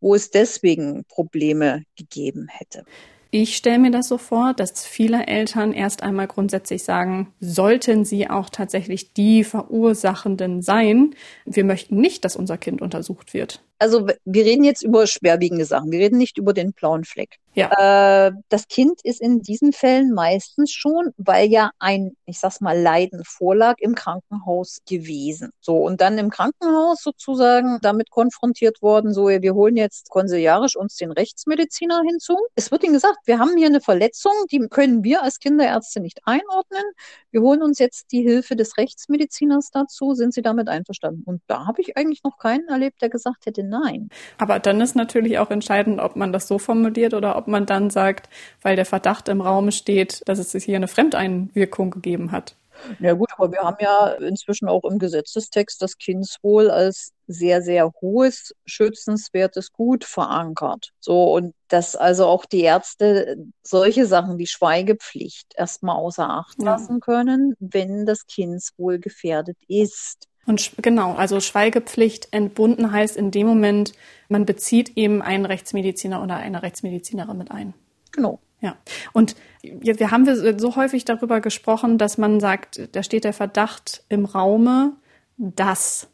Speaker 3: wo es deswegen Probleme gegeben hätte.
Speaker 1: Ich stelle mir das so vor, dass viele Eltern erst einmal grundsätzlich sagen, sollten sie auch tatsächlich die Verursachenden sein, wir möchten nicht, dass unser Kind untersucht wird
Speaker 3: also wir reden jetzt über schwerwiegende Sachen. Wir reden nicht über den blauen Fleck. Ja. Äh, das Kind ist in diesen Fällen meistens schon, weil ja ein, ich sag's mal, Leiden vorlag, im Krankenhaus gewesen. So, und dann im Krankenhaus sozusagen damit konfrontiert worden, so, wir holen jetzt konsiliarisch uns den Rechtsmediziner hinzu. Es wird ihnen gesagt, wir haben hier eine Verletzung, die können wir als Kinderärzte nicht einordnen. Wir holen uns jetzt die Hilfe des Rechtsmediziners dazu. Sind Sie damit einverstanden? Und da habe ich eigentlich noch keinen erlebt, der gesagt hätte, nein.
Speaker 1: Aber dann ist natürlich auch entscheidend, ob man das so formuliert oder ob man dann sagt, weil der Verdacht im Raum steht, dass es hier eine Fremdeinwirkung gegeben hat.
Speaker 3: Ja gut, aber wir haben ja inzwischen auch im Gesetzestext das Kindswohl als sehr, sehr hohes, schützenswertes Gut verankert. So, und dass also auch die Ärzte solche Sachen wie Schweigepflicht erstmal außer Acht lassen können, wenn das Kindswohl gefährdet ist.
Speaker 1: Und genau, also Schweigepflicht entbunden heißt in dem Moment, man bezieht eben einen Rechtsmediziner oder eine Rechtsmedizinerin mit ein.
Speaker 3: Genau.
Speaker 1: Ja, und wir haben so häufig darüber gesprochen, dass man sagt, da steht der Verdacht im Raume, dass.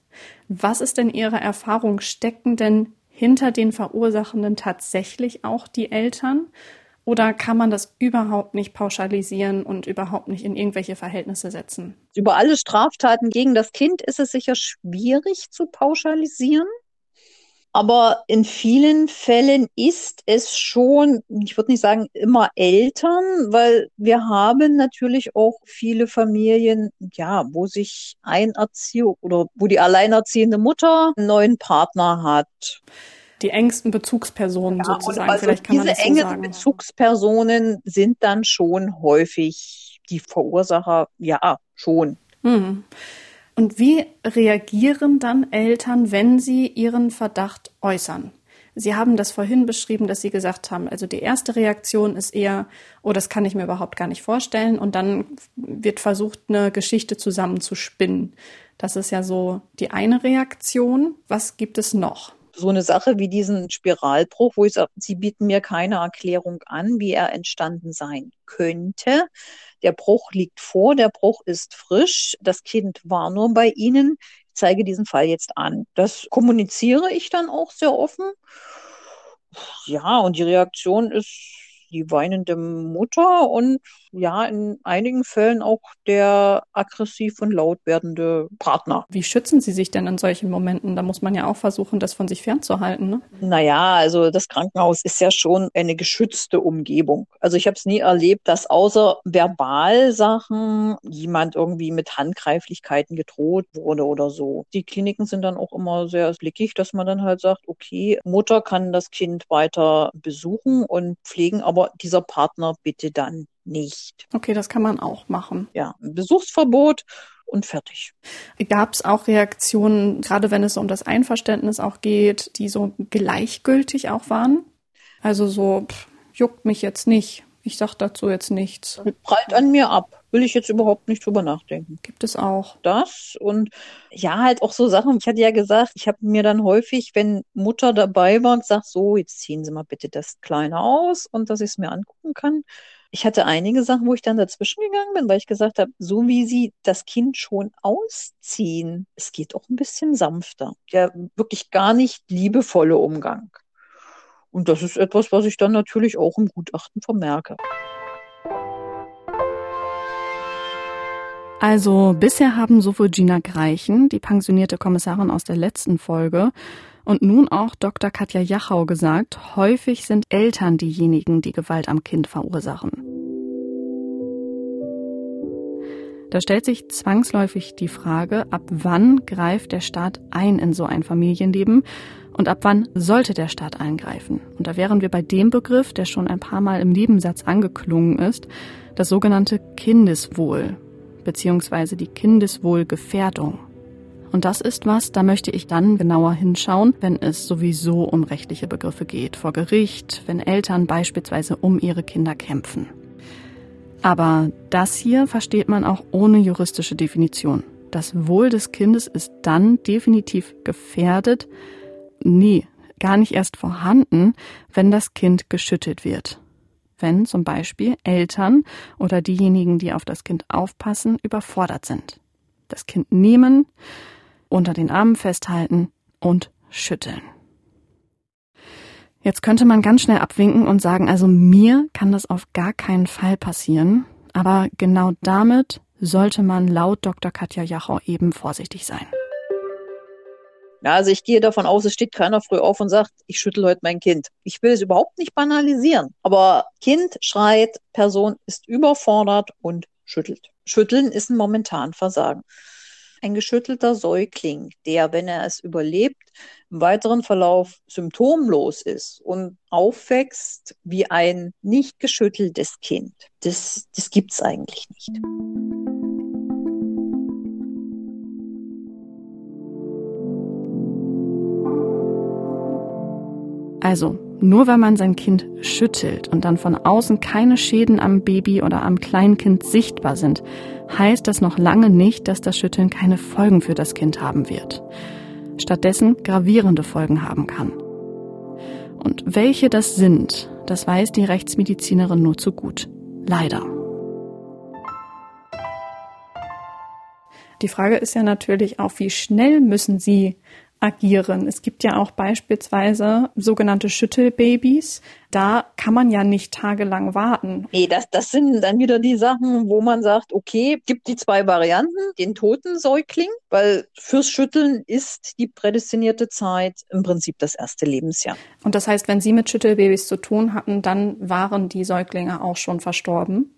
Speaker 1: Was ist denn Ihre Erfahrung? Stecken denn hinter den Verursachenden tatsächlich auch die Eltern? Oder kann man das überhaupt nicht pauschalisieren und überhaupt nicht in irgendwelche Verhältnisse setzen?
Speaker 3: Über alle Straftaten gegen das Kind ist es sicher schwierig zu pauschalisieren. Aber in vielen Fällen ist es schon, ich würde nicht sagen immer Eltern, weil wir haben natürlich auch viele Familien, ja, wo sich ein Erzieher oder wo die alleinerziehende Mutter einen neuen Partner hat.
Speaker 1: Die engsten Bezugspersonen ja, sozusagen, also vielleicht kann man das so
Speaker 3: sagen. Diese engen Bezugspersonen sind dann schon häufig die Verursacher, ja, schon.
Speaker 1: Hm. Und wie reagieren dann Eltern, wenn sie ihren Verdacht äußern? Sie haben das vorhin beschrieben, dass Sie gesagt haben, also die erste Reaktion ist eher, oh, das kann ich mir überhaupt gar nicht vorstellen. Und dann wird versucht, eine Geschichte zusammenzuspinnen. Das ist ja so die eine Reaktion. Was gibt es noch?
Speaker 3: So eine Sache wie diesen Spiralbruch, wo ich sage, Sie bieten mir keine Erklärung an, wie er entstanden sein könnte. Der Bruch liegt vor, der Bruch ist frisch, das Kind war nur bei Ihnen. Ich zeige diesen Fall jetzt an. Das kommuniziere ich dann auch sehr offen. Ja, und die Reaktion ist die weinende Mutter und ja, in einigen Fällen auch der aggressiv und laut werdende Partner.
Speaker 1: Wie schützen Sie sich denn in solchen Momenten? Da muss man ja auch versuchen, das von sich fernzuhalten. Ne?
Speaker 3: Naja, also das Krankenhaus ist ja schon eine geschützte Umgebung. Also ich habe es nie erlebt, dass außer Verbalsachen jemand irgendwie mit Handgreiflichkeiten gedroht wurde oder so. Die Kliniken sind dann auch immer sehr blickig, dass man dann halt sagt, okay, Mutter kann das Kind weiter besuchen und pflegen, aber dieser Partner bitte dann nicht.
Speaker 1: Okay, das kann man auch machen.
Speaker 3: Ja, ein Besuchsverbot und fertig.
Speaker 1: Gab es auch Reaktionen, gerade wenn es um das Einverständnis auch geht, die so gleichgültig auch waren? Also so, pff, juckt mich jetzt nicht. Ich sag dazu jetzt nichts.
Speaker 3: Prallt an mir ab. Will ich jetzt überhaupt nicht drüber nachdenken.
Speaker 1: Gibt es auch.
Speaker 3: Das und ja, halt auch so Sachen. Ich hatte ja gesagt, ich habe mir dann häufig, wenn Mutter dabei war, gesagt, so, jetzt ziehen Sie mal bitte das Kleine aus und dass ich es mir angucken kann ich hatte einige Sachen, wo ich dann dazwischen gegangen bin, weil ich gesagt habe, so wie sie das Kind schon ausziehen, es geht auch ein bisschen sanfter. Der wirklich gar nicht liebevolle Umgang. Und das ist etwas, was ich dann natürlich auch im Gutachten vermerke.
Speaker 1: Also bisher haben sowohl Gina Greichen, die pensionierte Kommissarin aus der letzten Folge, und nun auch Dr. Katja Jachau gesagt, häufig sind Eltern diejenigen, die Gewalt am Kind verursachen. Da stellt sich zwangsläufig die Frage, ab wann greift der Staat ein in so ein Familienleben und ab wann sollte der Staat eingreifen? Und da wären wir bei dem Begriff, der schon ein paar Mal im Nebensatz angeklungen ist, das sogenannte Kindeswohl bzw. die Kindeswohlgefährdung. Und das ist was, da möchte ich dann genauer hinschauen, wenn es sowieso um rechtliche Begriffe geht, vor Gericht, wenn Eltern beispielsweise um ihre Kinder kämpfen. Aber das hier versteht man auch ohne juristische Definition. Das Wohl des Kindes ist dann definitiv gefährdet, nee, gar nicht erst vorhanden, wenn das Kind geschüttelt wird. Wenn zum Beispiel Eltern oder diejenigen, die auf das Kind aufpassen, überfordert sind. Das Kind nehmen, unter den Armen festhalten und schütteln. Jetzt könnte man ganz schnell abwinken und sagen, also mir kann das auf gar keinen Fall passieren, aber genau damit sollte man laut Dr. Katja Jachau eben vorsichtig sein.
Speaker 3: Also ich gehe davon aus, es steht keiner früh auf und sagt, ich schüttel heute mein Kind. Ich will es überhaupt nicht banalisieren. Aber Kind schreit, Person ist überfordert und schüttelt. Schütteln ist ein momentan Versagen ein geschüttelter Säugling, der, wenn er es überlebt, im weiteren Verlauf symptomlos ist und aufwächst wie ein nicht geschütteltes Kind. Das, das es eigentlich nicht.
Speaker 1: Also, nur weil man sein Kind schüttelt und dann von außen keine Schäden am Baby oder am Kleinkind sichtbar sind, heißt das noch lange nicht, dass das Schütteln keine Folgen für das Kind haben wird. Stattdessen gravierende Folgen haben kann. Und welche das sind, Das weiß die Rechtsmedizinerin nur zu gut. Leider. Die Frage ist ja natürlich auch, wie schnell müssen Sie agieren. Es gibt ja auch beispielsweise sogenannte Schüttelbabys. Da kann man ja nicht tagelang warten.
Speaker 3: Nee, das, das sind dann wieder die Sachen, wo man sagt, okay, gibt die zwei Varianten, den toten Säugling, weil fürs Schütteln ist die prädestinierte Zeit im Prinzip das erste Lebensjahr.
Speaker 1: Und das heißt, wenn Sie mit Schüttelbabys zu tun hatten, dann waren die Säuglinge auch schon verstorben?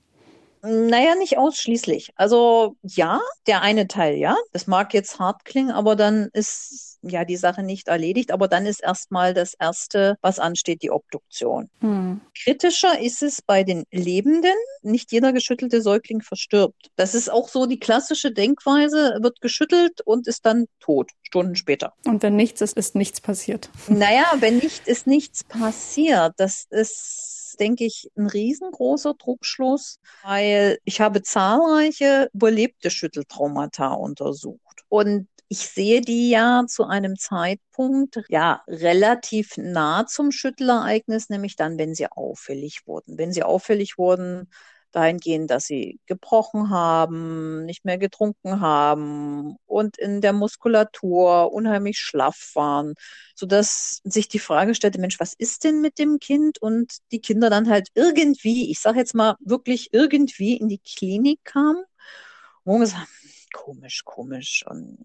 Speaker 3: Naja, nicht ausschließlich. Also ja, der eine Teil, ja. Das mag jetzt hart klingen, aber dann ist ja die Sache nicht erledigt. Aber dann ist erstmal das Erste, was ansteht, die Obduktion. Hm. Kritischer ist es bei den Lebenden. Nicht jeder geschüttelte Säugling verstirbt. Das ist auch so die klassische Denkweise, wird geschüttelt und ist dann tot, Stunden später.
Speaker 1: Und wenn nichts ist, ist nichts passiert.
Speaker 3: Naja, wenn nicht, ist nichts passiert. Das ist denke ich, ein riesengroßer Druckschluss, weil ich habe zahlreiche überlebte Schütteltraumata untersucht. Und ich sehe die ja zu einem Zeitpunkt, ja, relativ nah zum Schüttelereignis, nämlich dann, wenn sie auffällig wurden. Wenn sie auffällig wurden, dahingehend, dass sie gebrochen haben, nicht mehr getrunken haben und in der Muskulatur unheimlich schlaff waren, so dass sich die Frage stellte, Mensch, was ist denn mit dem Kind? Und die Kinder dann halt irgendwie, ich sage jetzt mal wirklich irgendwie in die Klinik kamen, wo man gesagt, komisch, komisch und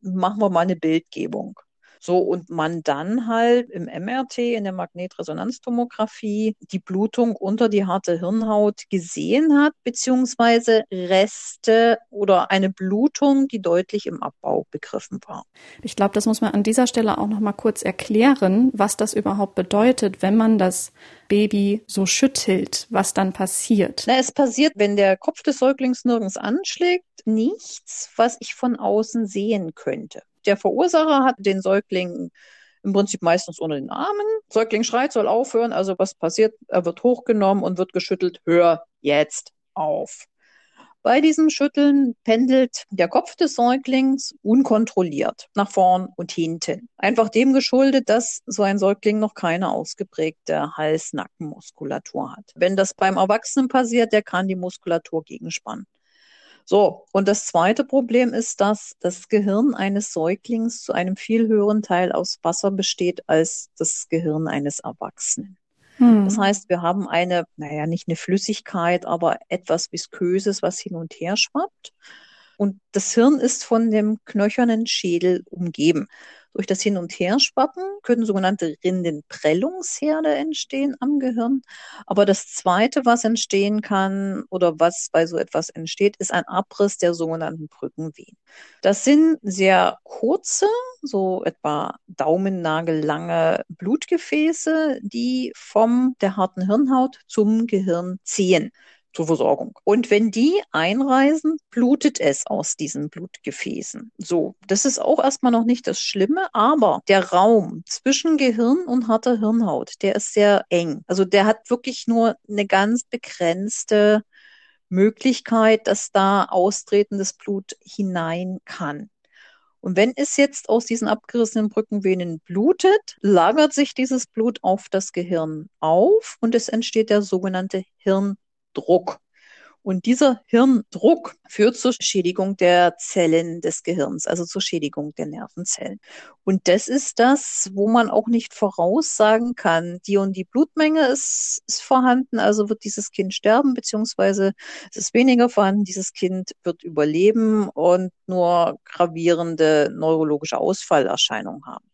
Speaker 3: machen wir mal eine Bildgebung. So, und man dann halt im MRT, in der Magnetresonanztomographie, die Blutung unter die harte Hirnhaut gesehen hat, beziehungsweise Reste oder eine Blutung, die deutlich im Abbau begriffen war.
Speaker 1: Ich glaube, das muss man an dieser Stelle auch noch mal kurz erklären, was das überhaupt bedeutet, wenn man das Baby so schüttelt, was dann passiert.
Speaker 3: Na, es passiert, wenn der Kopf des Säuglings nirgends anschlägt, nichts, was ich von außen sehen könnte. Der Verursacher hat den Säugling im Prinzip meistens unter den Armen. Säugling schreit, soll aufhören. Also was passiert? Er wird hochgenommen und wird geschüttelt. Hör jetzt auf. Bei diesem Schütteln pendelt der Kopf des Säuglings unkontrolliert nach vorn und hinten. Einfach dem geschuldet, dass so ein Säugling noch keine ausgeprägte Hals-Nackenmuskulatur hat. Wenn das beim Erwachsenen passiert, der kann die Muskulatur gegenspannen. So, und das zweite Problem ist, dass das Gehirn eines Säuglings zu einem viel höheren Teil aus Wasser besteht als das Gehirn eines Erwachsenen. Hm. Das heißt, wir haben eine, naja, nicht eine Flüssigkeit, aber etwas Visköses, was hin und her schwappt. Und das Hirn ist von dem knöchernen Schädel umgeben. Durch das Hin- und Herschwappen können sogenannte Rindenprellungsherde entstehen am Gehirn. Aber das Zweite, was entstehen kann oder was bei so etwas entsteht, ist ein Abriss der sogenannten Brückenvenen. Das sind sehr kurze, so etwa daumennagellange Blutgefäße, die vom der harten Hirnhaut zum Gehirn ziehen zur Versorgung. Und wenn die einreisen, blutet es aus diesen Blutgefäßen. So, das ist auch erstmal noch nicht das Schlimme, aber der Raum zwischen Gehirn und harter Hirnhaut, der ist sehr eng. Also der hat wirklich nur eine ganz begrenzte Möglichkeit, dass da austretendes Blut hinein kann. Und wenn es jetzt aus diesen abgerissenen Brückenvenen blutet, lagert sich dieses Blut auf das Gehirn auf und es entsteht der sogenannte Hirn Druck. Und dieser Hirndruck führt zur Schädigung der Zellen des Gehirns, also zur Schädigung der Nervenzellen. Und das ist das, wo man auch nicht voraussagen kann, die und die Blutmenge ist, ist vorhanden, also wird dieses Kind sterben, beziehungsweise es ist weniger vorhanden, dieses Kind wird überleben und nur gravierende neurologische Ausfallerscheinungen haben.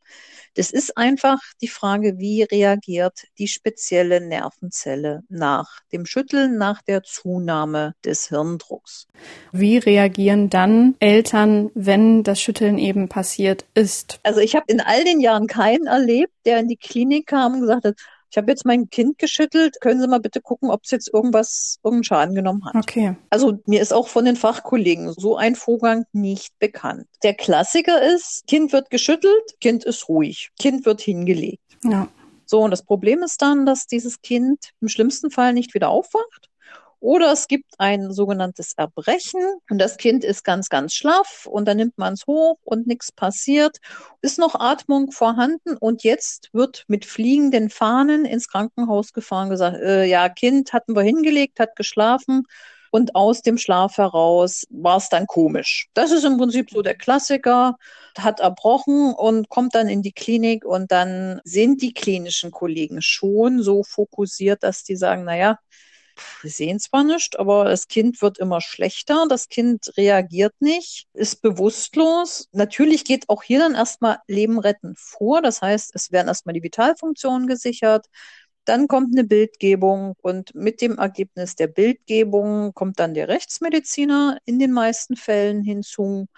Speaker 3: Das ist einfach die Frage, wie reagiert die spezielle Nervenzelle nach dem Schütteln, nach der Zunahme des Hirndrucks.
Speaker 1: Wie reagieren dann Eltern, wenn das Schütteln eben passiert ist?
Speaker 3: Also ich habe in all den Jahren keinen erlebt, der in die Klinik kam und gesagt hat, ich habe jetzt mein Kind geschüttelt. Können Sie mal bitte gucken, ob es jetzt irgendwas, irgendeinen Schaden genommen hat?
Speaker 1: Okay.
Speaker 3: Also mir ist auch von den Fachkollegen so ein Vorgang nicht bekannt. Der Klassiker ist, Kind wird geschüttelt, Kind ist ruhig, Kind wird hingelegt.
Speaker 1: Ja.
Speaker 3: So, und das Problem ist dann, dass dieses Kind im schlimmsten Fall nicht wieder aufwacht Oder es gibt ein sogenanntes Erbrechen und das Kind ist ganz, ganz schlaff und dann nimmt man es hoch und nichts passiert. Ist noch Atmung vorhanden und jetzt wird mit fliegenden Fahnen ins Krankenhaus gefahren, gesagt, äh, ja, Kind hatten wir hingelegt, hat geschlafen und aus dem Schlaf heraus war es dann komisch. Das ist im Prinzip so der Klassiker, hat erbrochen und kommt dann in die Klinik und dann sind die klinischen Kollegen schon so fokussiert, dass die sagen, naja, wir sehen zwar nicht, aber das Kind wird immer schlechter, das Kind reagiert nicht, ist bewusstlos. Natürlich geht auch hier dann erstmal Leben retten vor. Das heißt, es werden erstmal die Vitalfunktionen gesichert. Dann kommt eine Bildgebung und mit dem Ergebnis der Bildgebung kommt dann der Rechtsmediziner in den meisten Fällen hinzu.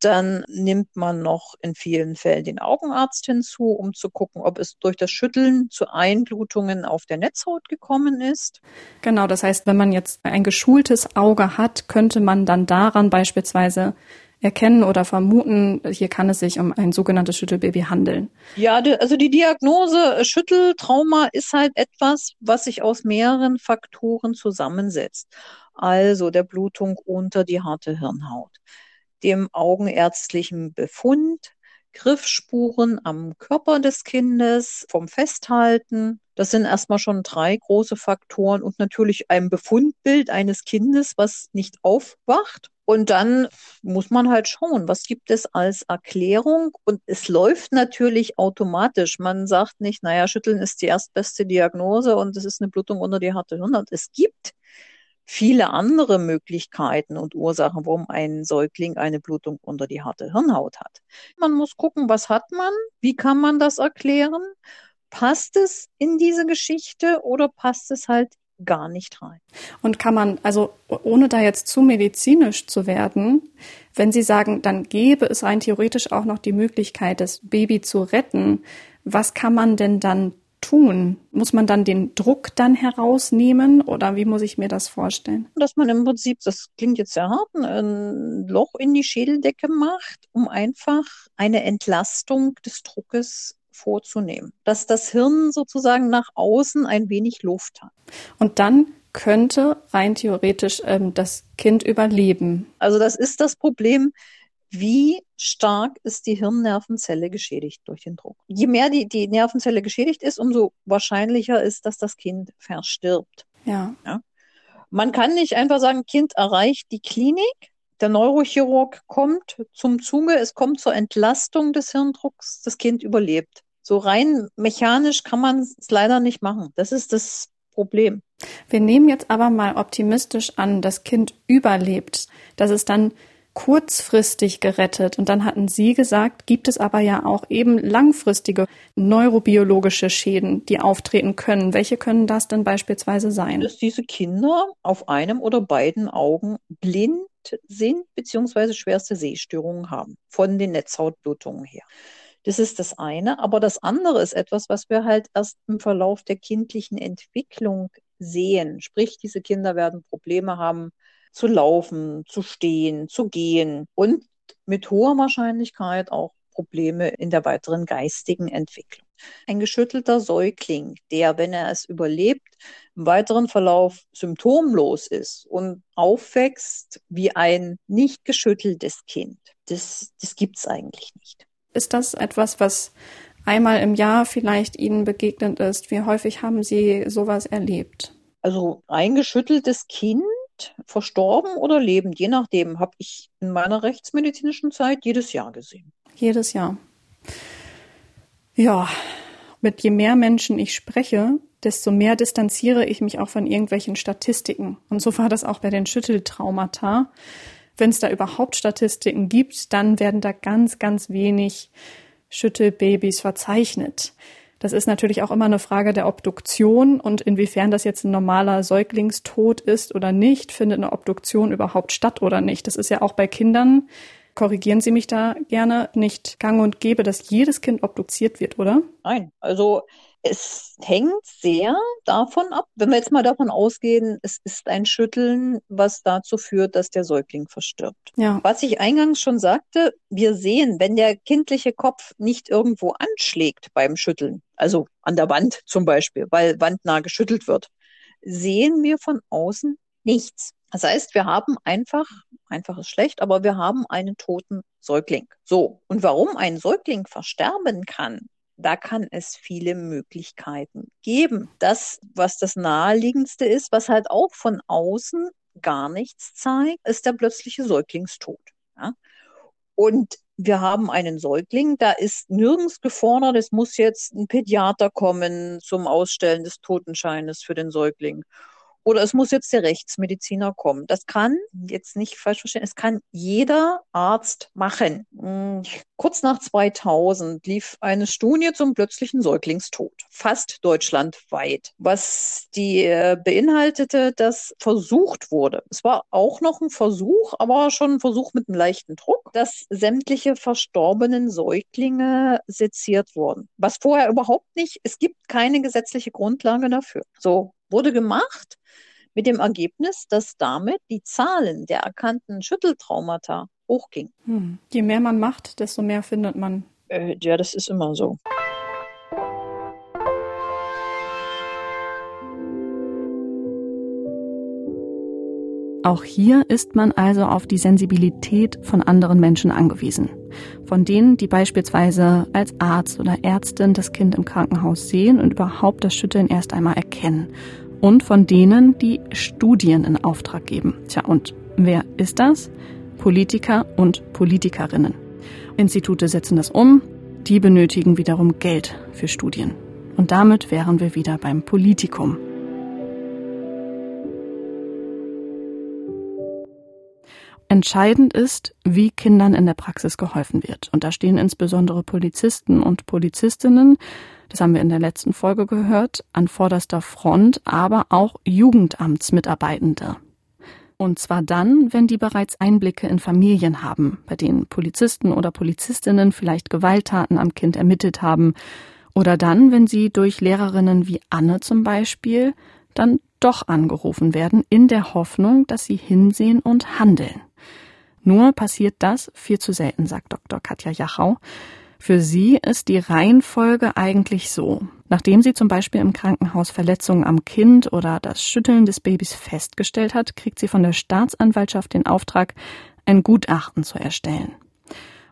Speaker 3: Dann nimmt man noch in vielen Fällen den Augenarzt hinzu, um zu gucken, ob es durch das Schütteln zu Einblutungen auf der Netzhaut gekommen ist.
Speaker 1: Genau, das heißt, wenn man jetzt ein geschultes Auge hat, könnte man dann daran beispielsweise erkennen oder vermuten, hier kann es sich um ein sogenanntes Schüttelbaby handeln.
Speaker 3: Ja, also die Diagnose äh, Schütteltrauma ist halt etwas, was sich aus mehreren Faktoren zusammensetzt. Also der Blutung unter die harte Hirnhaut, dem augenärztlichen Befund, Griffspuren am Körper des Kindes, vom Festhalten. Das sind erstmal schon drei große Faktoren und natürlich ein Befundbild eines Kindes, was nicht aufwacht. Und dann muss man halt schauen, was gibt es als Erklärung? Und es läuft natürlich automatisch. Man sagt nicht, naja, Schütteln ist die erstbeste Diagnose und es ist eine Blutung unter die harte Hirnhaut. Es gibt viele andere Möglichkeiten und Ursachen, warum ein Säugling eine Blutung unter die harte Hirnhaut hat. Man muss gucken, was hat man? Wie kann man das erklären? Passt es in diese Geschichte oder passt es halt gar nicht rein.
Speaker 1: Und kann man, also ohne da jetzt zu medizinisch zu werden, wenn Sie sagen, dann gäbe es rein theoretisch auch noch die Möglichkeit, das Baby zu retten, was kann man denn dann tun? Muss man dann den Druck dann herausnehmen oder wie muss ich mir das vorstellen?
Speaker 3: Dass man im Prinzip, das klingt jetzt sehr hart, ein Loch in die Schädeldecke macht, um einfach eine Entlastung des Druckes vorzunehmen, dass das Hirn sozusagen nach außen ein wenig Luft hat.
Speaker 1: Und dann könnte rein theoretisch ähm, das Kind überleben.
Speaker 3: Also das ist das Problem, wie stark ist die Hirnnervenzelle geschädigt durch den Druck. Je mehr die, die Nervenzelle geschädigt ist, umso wahrscheinlicher ist, dass das Kind verstirbt.
Speaker 1: Ja.
Speaker 3: ja. Man kann nicht einfach sagen, Kind erreicht die Klinik, der Neurochirurg kommt zum Zuge, es kommt zur Entlastung des Hirndrucks, das Kind überlebt. So rein mechanisch kann man es leider nicht machen. Das ist das Problem.
Speaker 1: Wir nehmen jetzt aber mal optimistisch an, das Kind überlebt, dass es dann kurzfristig gerettet. Und dann hatten Sie gesagt, gibt es aber ja auch eben langfristige neurobiologische Schäden, die auftreten können. Welche können das denn beispielsweise sein?
Speaker 3: Dass diese Kinder auf einem oder beiden Augen blind sind, beziehungsweise schwerste Sehstörungen haben, von den Netzhautblutungen her. Das ist das eine. Aber das andere ist etwas, was wir halt erst im Verlauf der kindlichen Entwicklung sehen. Sprich, diese Kinder werden Probleme haben, zu laufen, zu stehen, zu gehen und mit hoher Wahrscheinlichkeit auch Probleme in der weiteren geistigen Entwicklung. Ein geschüttelter Säugling, der, wenn er es überlebt, im weiteren Verlauf symptomlos ist und aufwächst wie ein nicht geschütteltes Kind, das, das gibt es eigentlich nicht.
Speaker 1: Ist das etwas, was einmal im Jahr vielleicht Ihnen begegnet ist? Wie häufig haben Sie sowas erlebt?
Speaker 3: Also ein geschütteltes Kind, verstorben oder lebend, je nachdem, habe ich in meiner rechtsmedizinischen Zeit jedes Jahr gesehen.
Speaker 1: Jedes Jahr. Ja, mit je mehr Menschen ich spreche, desto mehr distanziere ich mich auch von irgendwelchen Statistiken. Und so war das auch bei den Schütteltraumata wenn es da überhaupt Statistiken gibt, dann werden da ganz, ganz wenig Schüttelbabys verzeichnet. Das ist natürlich auch immer eine Frage der Obduktion und inwiefern das jetzt ein normaler Säuglingstod ist oder nicht, findet eine Obduktion überhaupt statt oder nicht. Das ist ja auch bei Kindern, korrigieren Sie mich da gerne, nicht gang und gäbe, dass jedes Kind obduziert wird, oder?
Speaker 3: Nein, also es hängt sehr davon ab, wenn wir jetzt mal davon ausgehen, es ist ein Schütteln, was dazu führt, dass der Säugling verstirbt.
Speaker 1: Ja.
Speaker 3: Was ich eingangs schon sagte, wir sehen, wenn der kindliche Kopf nicht irgendwo anschlägt beim Schütteln, also an der Wand zum Beispiel, weil wandnah geschüttelt wird, sehen wir von außen Nichts. Das heißt, wir haben einfach, einfach ist schlecht, aber wir haben einen toten Säugling. So. Und warum ein Säugling versterben kann, da kann es viele Möglichkeiten geben. Das, was das naheliegendste ist, was halt auch von außen gar nichts zeigt, ist der plötzliche Säuglingstod. Ja? Und wir haben einen Säugling, da ist nirgends gefordert, es muss jetzt ein Pädiater kommen zum Ausstellen des Totenscheines für den Säugling oder es muss jetzt der Rechtsmediziner kommen. Das kann, jetzt nicht falsch verstehen, es kann jeder Arzt machen. Hm, kurz nach 2000 lief eine Studie zum plötzlichen Säuglingstod, fast deutschlandweit, was die äh, beinhaltete, dass versucht wurde. Es war auch noch ein Versuch, aber schon ein Versuch mit einem leichten Druck, dass sämtliche verstorbenen Säuglinge seziert wurden. Was vorher überhaupt nicht, es gibt keine gesetzliche Grundlage dafür. So wurde gemacht mit dem Ergebnis, dass damit die Zahlen der erkannten Schütteltraumata hochgingen.
Speaker 1: Hm. Je mehr man macht, desto mehr findet man.
Speaker 3: Äh, ja, das ist immer so.
Speaker 1: Auch hier ist man also auf die Sensibilität von anderen Menschen angewiesen. Von denen, die beispielsweise als Arzt oder Ärztin das Kind im Krankenhaus sehen und überhaupt das Schütteln erst einmal erkennen und von denen, die Studien in Auftrag geben. Tja, und wer ist das? Politiker und Politikerinnen. Institute setzen das um, die benötigen wiederum Geld für Studien. Und damit wären wir wieder beim Politikum. Entscheidend ist, wie Kindern in der Praxis geholfen wird. Und da stehen insbesondere Polizisten und Polizistinnen das haben wir in der letzten Folge gehört, an vorderster Front, aber auch Jugendamtsmitarbeitende. Und zwar dann, wenn die bereits Einblicke in Familien haben, bei denen Polizisten oder Polizistinnen vielleicht Gewalttaten am Kind ermittelt haben, oder dann, wenn sie durch Lehrerinnen wie Anne zum Beispiel dann doch angerufen werden, in der Hoffnung, dass sie hinsehen und handeln. Nur passiert das viel zu selten, sagt Dr. Katja Jachau. Für sie ist die Reihenfolge eigentlich so. Nachdem sie zum Beispiel im Krankenhaus Verletzungen am Kind oder das Schütteln des Babys festgestellt hat, kriegt sie von der Staatsanwaltschaft den Auftrag, ein Gutachten zu erstellen.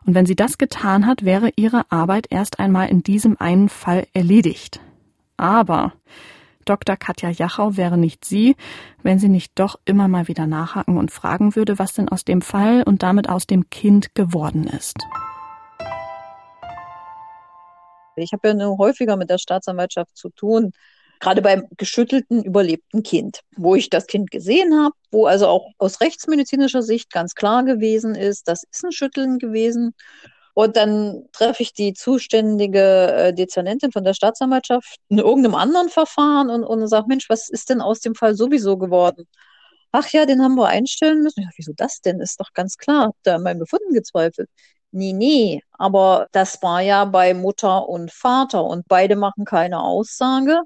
Speaker 1: Und wenn sie das getan hat, wäre ihre Arbeit erst einmal in diesem einen Fall erledigt. Aber Dr. Katja Jachau wäre nicht sie, wenn sie nicht doch immer mal wieder nachhaken und fragen würde, was denn aus dem Fall und damit aus dem Kind geworden ist.
Speaker 3: Ich habe ja nur häufiger mit der Staatsanwaltschaft zu tun, gerade beim geschüttelten, überlebten Kind, wo ich das Kind gesehen habe, wo also auch aus rechtsmedizinischer Sicht ganz klar gewesen ist, das ist ein Schütteln gewesen. Und dann treffe ich die zuständige äh, Dezernentin von der Staatsanwaltschaft in irgendeinem anderen Verfahren und, und sage, Mensch, was ist denn aus dem Fall sowieso geworden? Ach ja, den haben wir einstellen müssen. Ja, wieso das denn? Ist doch ganz klar. Ihr an meinem Befunden gezweifelt? Nee, nee, aber das war ja bei Mutter und Vater und beide machen keine Aussage.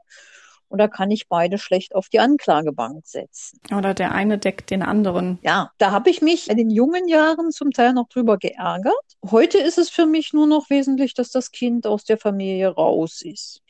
Speaker 3: Und da kann ich beide schlecht auf die Anklagebank setzen.
Speaker 1: Oder der eine deckt den anderen.
Speaker 3: Ja, da habe ich mich in den jungen Jahren zum Teil noch drüber geärgert. Heute ist es für mich nur noch wesentlich, dass das Kind aus der Familie raus ist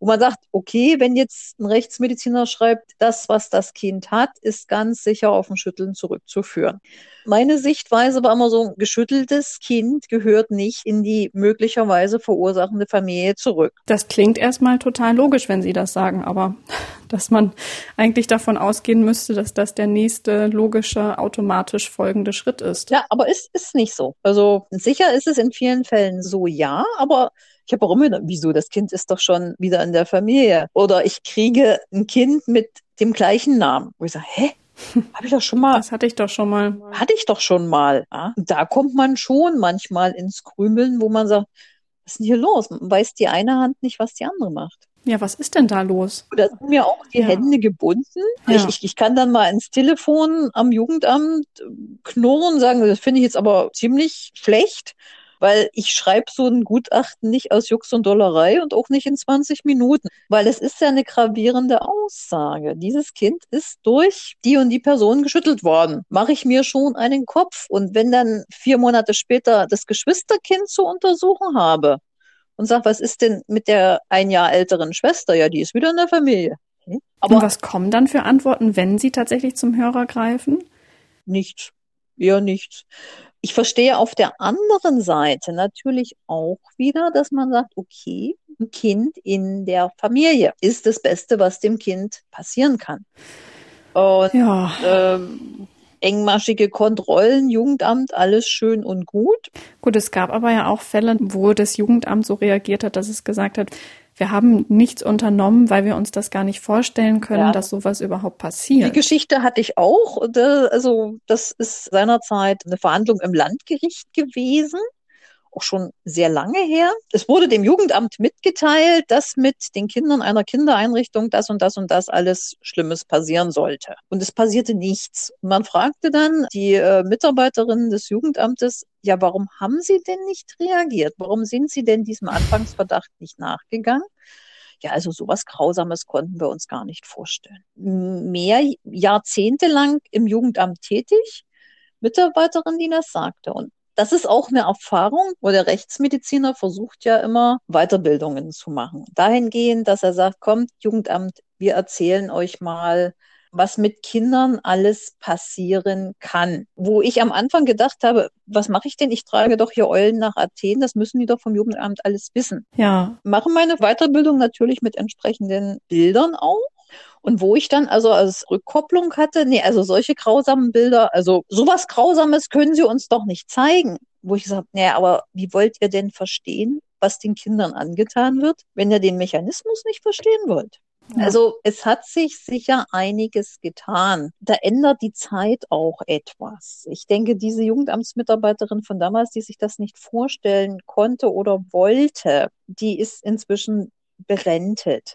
Speaker 3: wo man sagt, okay, wenn jetzt ein Rechtsmediziner schreibt, das, was das Kind hat, ist ganz sicher auf ein Schütteln zurückzuführen. Meine Sichtweise war immer so, ein geschütteltes Kind gehört nicht in die möglicherweise verursachende Familie zurück.
Speaker 1: Das klingt erstmal total logisch, wenn Sie das sagen, aber dass man eigentlich davon ausgehen müsste, dass das der nächste logische, automatisch folgende Schritt ist.
Speaker 3: Ja, aber ist, ist nicht so. Also sicher ist es in vielen Fällen so, ja, aber ich habe auch immer, wieso, das Kind ist doch schon wieder in der Familie. Oder ich kriege ein Kind mit dem gleichen Namen. Wo ich sage, hä? Habe ich doch schon mal.
Speaker 1: Das hatte ich doch schon mal.
Speaker 3: Hatte ich doch schon mal. Ja? Da kommt man schon manchmal ins Krümeln, wo man sagt, was ist denn hier los? Man weiß die eine Hand nicht, was die andere macht.
Speaker 1: Ja, was ist denn da los?
Speaker 3: Da sind mir auch die ja. Hände gebunden. Ja. Ich, ich, ich, kann dann mal ins Telefon am Jugendamt knurren und sagen, das finde ich jetzt aber ziemlich schlecht weil ich schreibe so ein Gutachten nicht aus Jux und Dollerei und auch nicht in 20 Minuten, weil es ist ja eine gravierende Aussage. Dieses Kind ist durch die und die Person geschüttelt worden. Mache ich mir schon einen Kopf. Und wenn dann vier Monate später das Geschwisterkind zu untersuchen habe und sage, was ist denn mit der ein Jahr älteren Schwester? Ja, die ist wieder in der Familie.
Speaker 1: Okay. Aber Und was kommen dann für Antworten, wenn Sie tatsächlich zum Hörer greifen?
Speaker 3: Nichts. Eher nichts. Ich verstehe auf der anderen Seite natürlich auch wieder, dass man sagt, okay, ein Kind in der Familie ist das Beste, was dem Kind passieren kann. Und ja. ähm, engmaschige Kontrollen, Jugendamt, alles schön und gut.
Speaker 1: Gut, es gab aber ja auch Fälle, wo das Jugendamt so reagiert hat, dass es gesagt hat, wir haben nichts unternommen, weil wir uns das gar nicht vorstellen können, ja. dass sowas überhaupt passiert.
Speaker 3: Die Geschichte hatte ich auch. Also das ist seinerzeit eine Verhandlung im Landgericht gewesen auch schon sehr lange her. Es wurde dem Jugendamt mitgeteilt, dass mit den Kindern einer Kindereinrichtung das und das und das alles Schlimmes passieren sollte. Und es passierte nichts. man fragte dann die äh, Mitarbeiterin des Jugendamtes, ja, warum haben Sie denn nicht reagiert? Warum sind Sie denn diesem Anfangsverdacht nicht nachgegangen? Ja, also sowas Grausames konnten wir uns gar nicht vorstellen. Mehr Jahrzehnte lang im Jugendamt tätig, Mitarbeiterin, die das sagte. Und das ist auch eine Erfahrung, wo der Rechtsmediziner versucht ja immer Weiterbildungen zu machen. Dahingehend, dass er sagt, kommt, Jugendamt, wir erzählen euch mal, was mit Kindern alles passieren kann. Wo ich am Anfang gedacht habe, was mache ich denn? Ich trage doch hier Eulen nach Athen, das müssen die doch vom Jugendamt alles wissen.
Speaker 1: Ja.
Speaker 3: Mache meine Weiterbildung natürlich mit entsprechenden Bildern auch. Und wo ich dann also als Rückkopplung hatte, nee, also solche grausamen Bilder, also sowas Grausames können Sie uns doch nicht zeigen. Wo ich gesagt naja, aber wie wollt ihr denn verstehen, was den Kindern angetan wird, wenn ihr den Mechanismus nicht verstehen wollt? Ja. Also es hat sich sicher einiges getan. Da ändert die Zeit auch etwas. Ich denke, diese Jugendamtsmitarbeiterin von damals, die sich das nicht vorstellen konnte oder wollte, die ist inzwischen berentet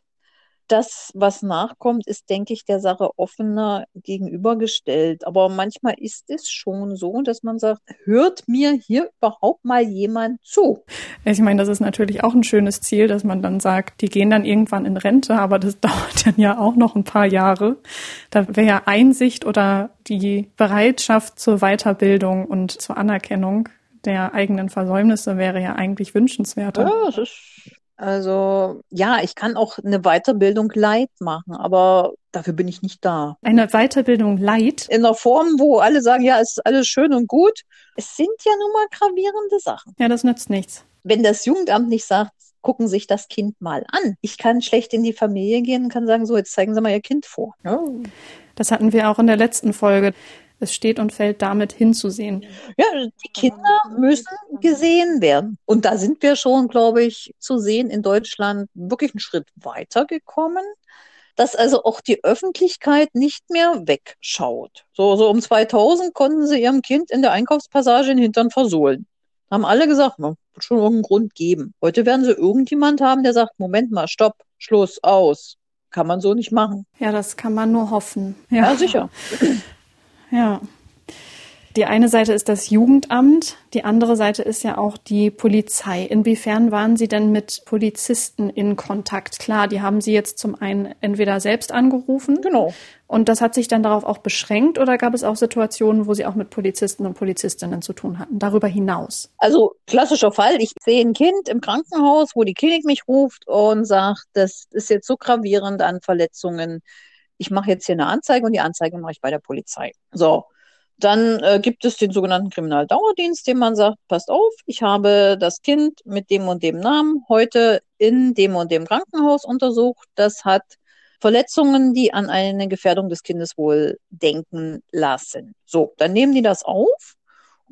Speaker 3: das, was nachkommt, ist, denke ich, der Sache offener gegenübergestellt. Aber manchmal ist es schon so, dass man sagt, hört mir hier überhaupt mal jemand zu?
Speaker 1: Ich meine, das ist natürlich auch ein schönes Ziel, dass man dann sagt, die gehen dann irgendwann in Rente, aber das dauert dann ja auch noch ein paar Jahre. Da wäre ja Einsicht oder die Bereitschaft zur Weiterbildung und zur Anerkennung der eigenen Versäumnisse wäre ja eigentlich wünschenswerter.
Speaker 3: Ja, das ist also ja, ich kann auch eine Weiterbildung light machen, aber dafür bin ich nicht da.
Speaker 1: Eine Weiterbildung light?
Speaker 3: In einer Form, wo alle sagen, ja, es ist alles schön und gut. Es sind ja nun mal gravierende Sachen.
Speaker 1: Ja, das nützt nichts.
Speaker 3: Wenn das Jugendamt nicht sagt, gucken sich das Kind mal an. Ich kann schlecht in die Familie gehen und kann sagen, so, jetzt zeigen Sie mal Ihr Kind vor. Ja.
Speaker 1: Das hatten wir auch in der letzten Folge. Es steht und fällt damit hinzusehen.
Speaker 3: Ja, die Kinder müssen gesehen werden. Und da sind wir schon, glaube ich, zu sehen in Deutschland wirklich einen Schritt weiter gekommen dass also auch die Öffentlichkeit nicht mehr wegschaut. So, so um 2000 konnten sie ihrem Kind in der Einkaufspassage in den Hintern versohlen. Haben alle gesagt, man wird schon irgendeinen Grund geben. Heute werden sie irgendjemand haben, der sagt, Moment mal, stopp, Schluss, aus. Kann man so nicht machen.
Speaker 1: Ja, das kann man nur hoffen.
Speaker 3: Ja, ja sicher.
Speaker 1: Ja. Die eine Seite ist das Jugendamt, die andere Seite ist ja auch die Polizei. Inwiefern waren Sie denn mit Polizisten in Kontakt? Klar, die haben Sie jetzt zum einen entweder selbst angerufen.
Speaker 3: Genau.
Speaker 1: Und das hat sich dann darauf auch beschränkt oder gab es auch Situationen, wo Sie auch mit Polizisten und Polizistinnen zu tun hatten, darüber hinaus?
Speaker 3: Also klassischer Fall, ich sehe ein Kind im Krankenhaus, wo die Klinik mich ruft und sagt, das ist jetzt so gravierend an Verletzungen ich mache jetzt hier eine Anzeige und die Anzeige mache ich bei der Polizei. So. Dann äh, gibt es den sogenannten Kriminaldauerdienst, dem man sagt, passt auf, ich habe das Kind mit dem und dem Namen heute in dem und dem Krankenhaus untersucht. Das hat Verletzungen, die an eine Gefährdung des Kindes wohl denken lassen. So, dann nehmen die das auf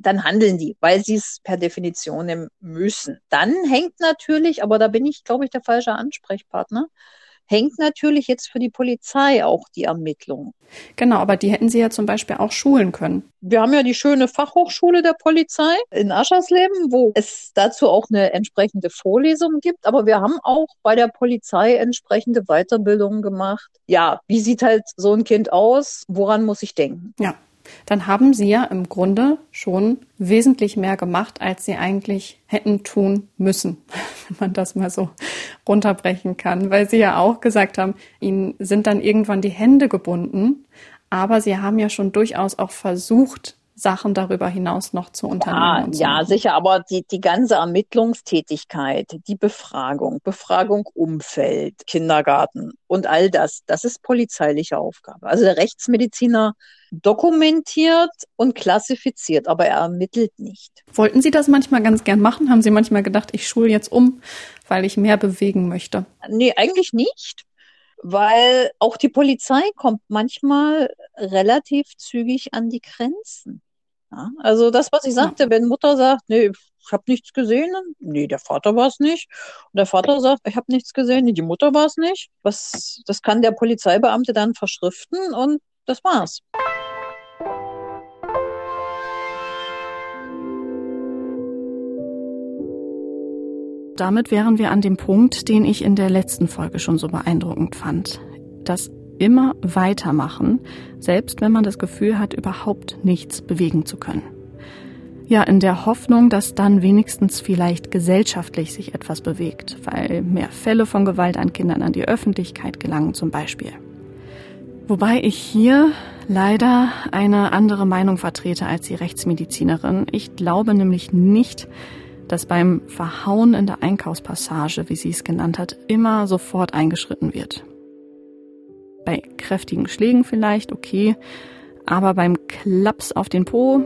Speaker 3: dann handeln die, weil sie es per Definition müssen. Dann hängt natürlich, aber da bin ich, glaube ich, der falsche Ansprechpartner, hängt natürlich jetzt für die Polizei auch die Ermittlung.
Speaker 1: Genau, aber die hätten Sie ja zum Beispiel auch schulen können.
Speaker 3: Wir haben ja die schöne Fachhochschule der Polizei in Aschersleben, wo es dazu auch eine entsprechende Vorlesung gibt. Aber wir haben auch bei der Polizei entsprechende Weiterbildungen gemacht. Ja, wie sieht halt so ein Kind aus? Woran muss ich denken?
Speaker 1: Ja dann haben sie ja im Grunde schon wesentlich mehr gemacht, als sie eigentlich hätten tun müssen, wenn man das mal so runterbrechen kann, weil sie ja auch gesagt haben, ihnen sind dann irgendwann die Hände gebunden, aber sie haben ja schon durchaus auch versucht, Sachen darüber hinaus noch zu unternehmen.
Speaker 3: Ja, so. ja sicher, aber die, die ganze Ermittlungstätigkeit, die Befragung, Befragung Umfeld, Kindergarten und all das, das ist polizeiliche Aufgabe. Also der Rechtsmediziner dokumentiert und klassifiziert, aber er ermittelt nicht.
Speaker 1: Wollten Sie das manchmal ganz gern machen? Haben Sie manchmal gedacht, ich schule jetzt um, weil ich mehr bewegen möchte?
Speaker 3: Nee, eigentlich nicht weil auch die Polizei kommt manchmal relativ zügig an die Grenzen. Ja, also das, was ich sagte, wenn Mutter sagt, nee, ich habe nichts gesehen, nee, der Vater war es nicht. Und der Vater sagt, ich habe nichts gesehen, nee, die Mutter war es nicht. Was, das kann der Polizeibeamte dann verschriften und das war's.
Speaker 1: Damit wären wir an dem Punkt, den ich in der letzten Folge schon so beeindruckend fand. Das immer weitermachen, selbst wenn man das Gefühl hat, überhaupt nichts bewegen zu können. Ja, in der Hoffnung, dass dann wenigstens vielleicht gesellschaftlich sich etwas bewegt, weil mehr Fälle von Gewalt an Kindern an die Öffentlichkeit gelangen zum Beispiel. Wobei ich hier leider eine andere Meinung vertrete als die Rechtsmedizinerin. Ich glaube nämlich nicht, dass beim Verhauen in der Einkaufspassage, wie sie es genannt hat, immer sofort eingeschritten wird. Bei kräftigen Schlägen vielleicht, okay, aber beim Klaps auf den Po,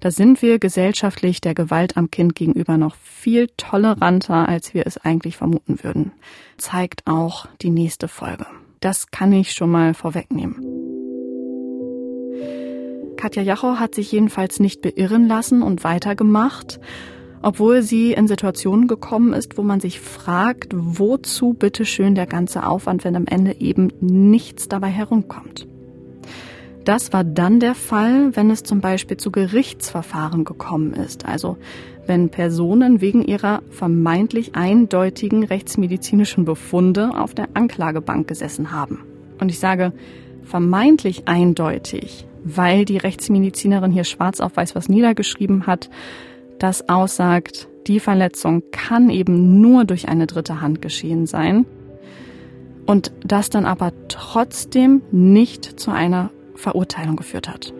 Speaker 1: da sind wir gesellschaftlich der Gewalt am Kind gegenüber noch viel toleranter, als wir es eigentlich vermuten würden. Zeigt auch die nächste Folge. Das kann ich schon mal vorwegnehmen. Katja Jachow hat sich jedenfalls nicht beirren lassen und weitergemacht obwohl sie in Situationen gekommen ist, wo man sich fragt, wozu bitteschön der ganze Aufwand, wenn am Ende eben nichts dabei herumkommt. Das war dann der Fall, wenn es zum Beispiel zu Gerichtsverfahren gekommen ist, also wenn Personen wegen ihrer vermeintlich eindeutigen rechtsmedizinischen Befunde auf der Anklagebank gesessen haben. Und ich sage vermeintlich eindeutig, weil die Rechtsmedizinerin hier schwarz auf weiß was niedergeschrieben hat, das aussagt, die Verletzung kann eben nur durch eine dritte Hand geschehen sein und das dann aber trotzdem nicht zu einer Verurteilung geführt hat.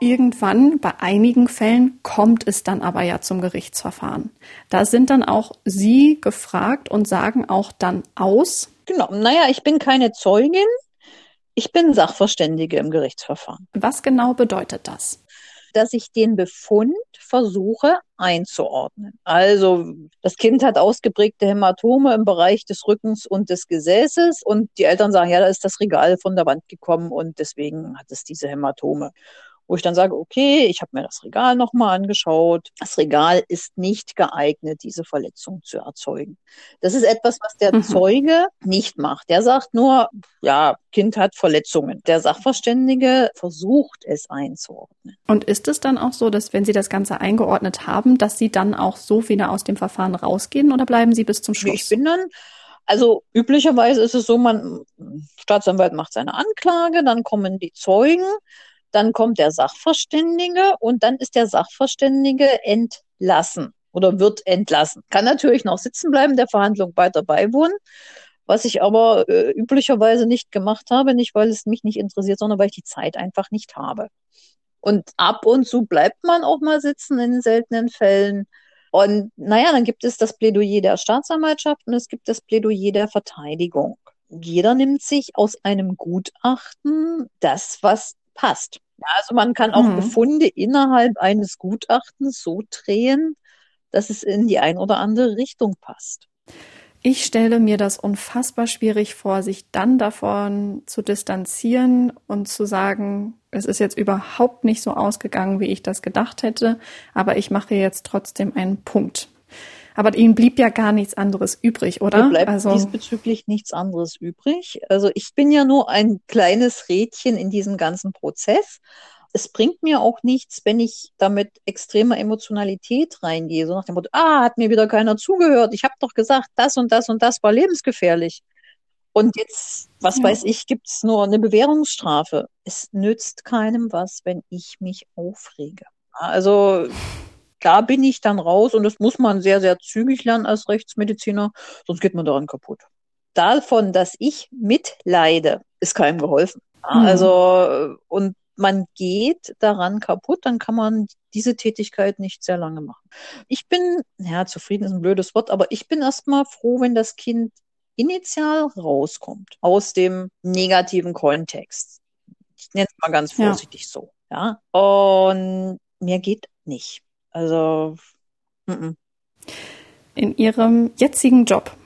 Speaker 1: Irgendwann, bei einigen Fällen, kommt es dann aber ja zum Gerichtsverfahren. Da sind dann auch Sie gefragt und sagen auch dann aus.
Speaker 3: Genau, naja, ich bin keine Zeugin, ich bin Sachverständige im Gerichtsverfahren.
Speaker 1: Was genau bedeutet das?
Speaker 3: Dass ich den Befund versuche einzuordnen. Also das Kind hat ausgeprägte Hämatome im Bereich des Rückens und des Gesäßes und die Eltern sagen, ja, da ist das Regal von der Wand gekommen und deswegen hat es diese Hämatome wo ich dann sage, okay, ich habe mir das Regal nochmal angeschaut. Das Regal ist nicht geeignet, diese Verletzung zu erzeugen. Das ist etwas, was der mhm. Zeuge nicht macht. Der sagt nur, ja, Kind hat Verletzungen. Der Sachverständige versucht es einzuordnen.
Speaker 1: Und ist es dann auch so, dass wenn Sie das Ganze eingeordnet haben, dass Sie dann auch so wieder aus dem Verfahren rausgehen oder bleiben Sie bis zum Schluss?
Speaker 3: Ich bin dann also üblicherweise ist es so, man Staatsanwalt macht seine Anklage, dann kommen die Zeugen, dann kommt der Sachverständige und dann ist der Sachverständige entlassen oder wird entlassen. Kann natürlich noch sitzen bleiben, der Verhandlung weiter beiwohnen. Was ich aber äh, üblicherweise nicht gemacht habe, nicht weil es mich nicht interessiert, sondern weil ich die Zeit einfach nicht habe. Und ab und zu bleibt man auch mal sitzen in seltenen Fällen. Und naja, dann gibt es das Plädoyer der Staatsanwaltschaft und es gibt das Plädoyer der Verteidigung. Jeder nimmt sich aus einem Gutachten das, was passt. Also man kann auch mhm. Befunde innerhalb eines Gutachtens so drehen, dass es in die ein oder andere Richtung passt.
Speaker 1: Ich stelle mir das unfassbar schwierig vor, sich dann davon zu distanzieren und zu sagen, es ist jetzt überhaupt nicht so ausgegangen, wie ich das gedacht hätte, aber ich mache jetzt trotzdem einen Punkt. Aber ihnen blieb ja gar nichts anderes übrig, oder?
Speaker 3: Mir bleibt also diesbezüglich nichts anderes übrig. Also ich bin ja nur ein kleines Rädchen in diesem ganzen Prozess. Es bringt mir auch nichts, wenn ich damit extremer Emotionalität reingehe, so nach dem Motto, ah, hat mir wieder keiner zugehört. Ich habe doch gesagt, das und das und das war lebensgefährlich. Und jetzt, was ja. weiß ich, gibt's nur eine Bewährungsstrafe. Es nützt keinem was, wenn ich mich aufrege. Also da bin ich dann raus und das muss man sehr, sehr zügig lernen als Rechtsmediziner, sonst geht man daran kaputt. davon, dass ich mitleide, ist keinem geholfen. Mhm. Also, und man geht daran kaputt, dann kann man diese Tätigkeit nicht sehr lange machen. Ich bin, ja, zufrieden ist ein blödes Wort, aber ich bin erstmal froh, wenn das Kind initial rauskommt aus dem negativen Kontext. Ich nenne es mal ganz vorsichtig ja. so. Ja. Und mehr geht nicht. Also
Speaker 1: m -m. in Ihrem jetzigen Job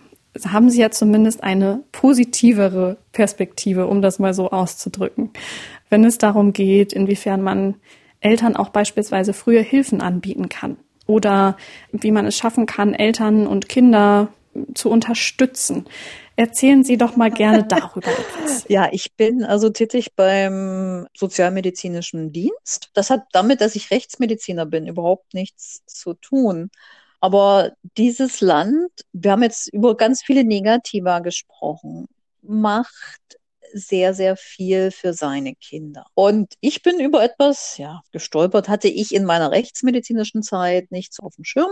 Speaker 1: haben Sie ja zumindest eine positivere Perspektive, um das mal so auszudrücken. Wenn es darum geht, inwiefern man Eltern auch beispielsweise früher Hilfen anbieten kann oder wie man es schaffen kann, Eltern und Kinder zu unterstützen. Erzählen Sie doch mal gerne darüber etwas.
Speaker 3: Ja, ich bin also tätig beim Sozialmedizinischen Dienst. Das hat damit, dass ich Rechtsmediziner bin, überhaupt nichts zu tun. Aber dieses Land, wir haben jetzt über ganz viele Negativa gesprochen, macht sehr, sehr viel für seine Kinder. Und ich bin über etwas, ja, gestolpert, hatte ich in meiner rechtsmedizinischen Zeit nichts auf dem Schirm.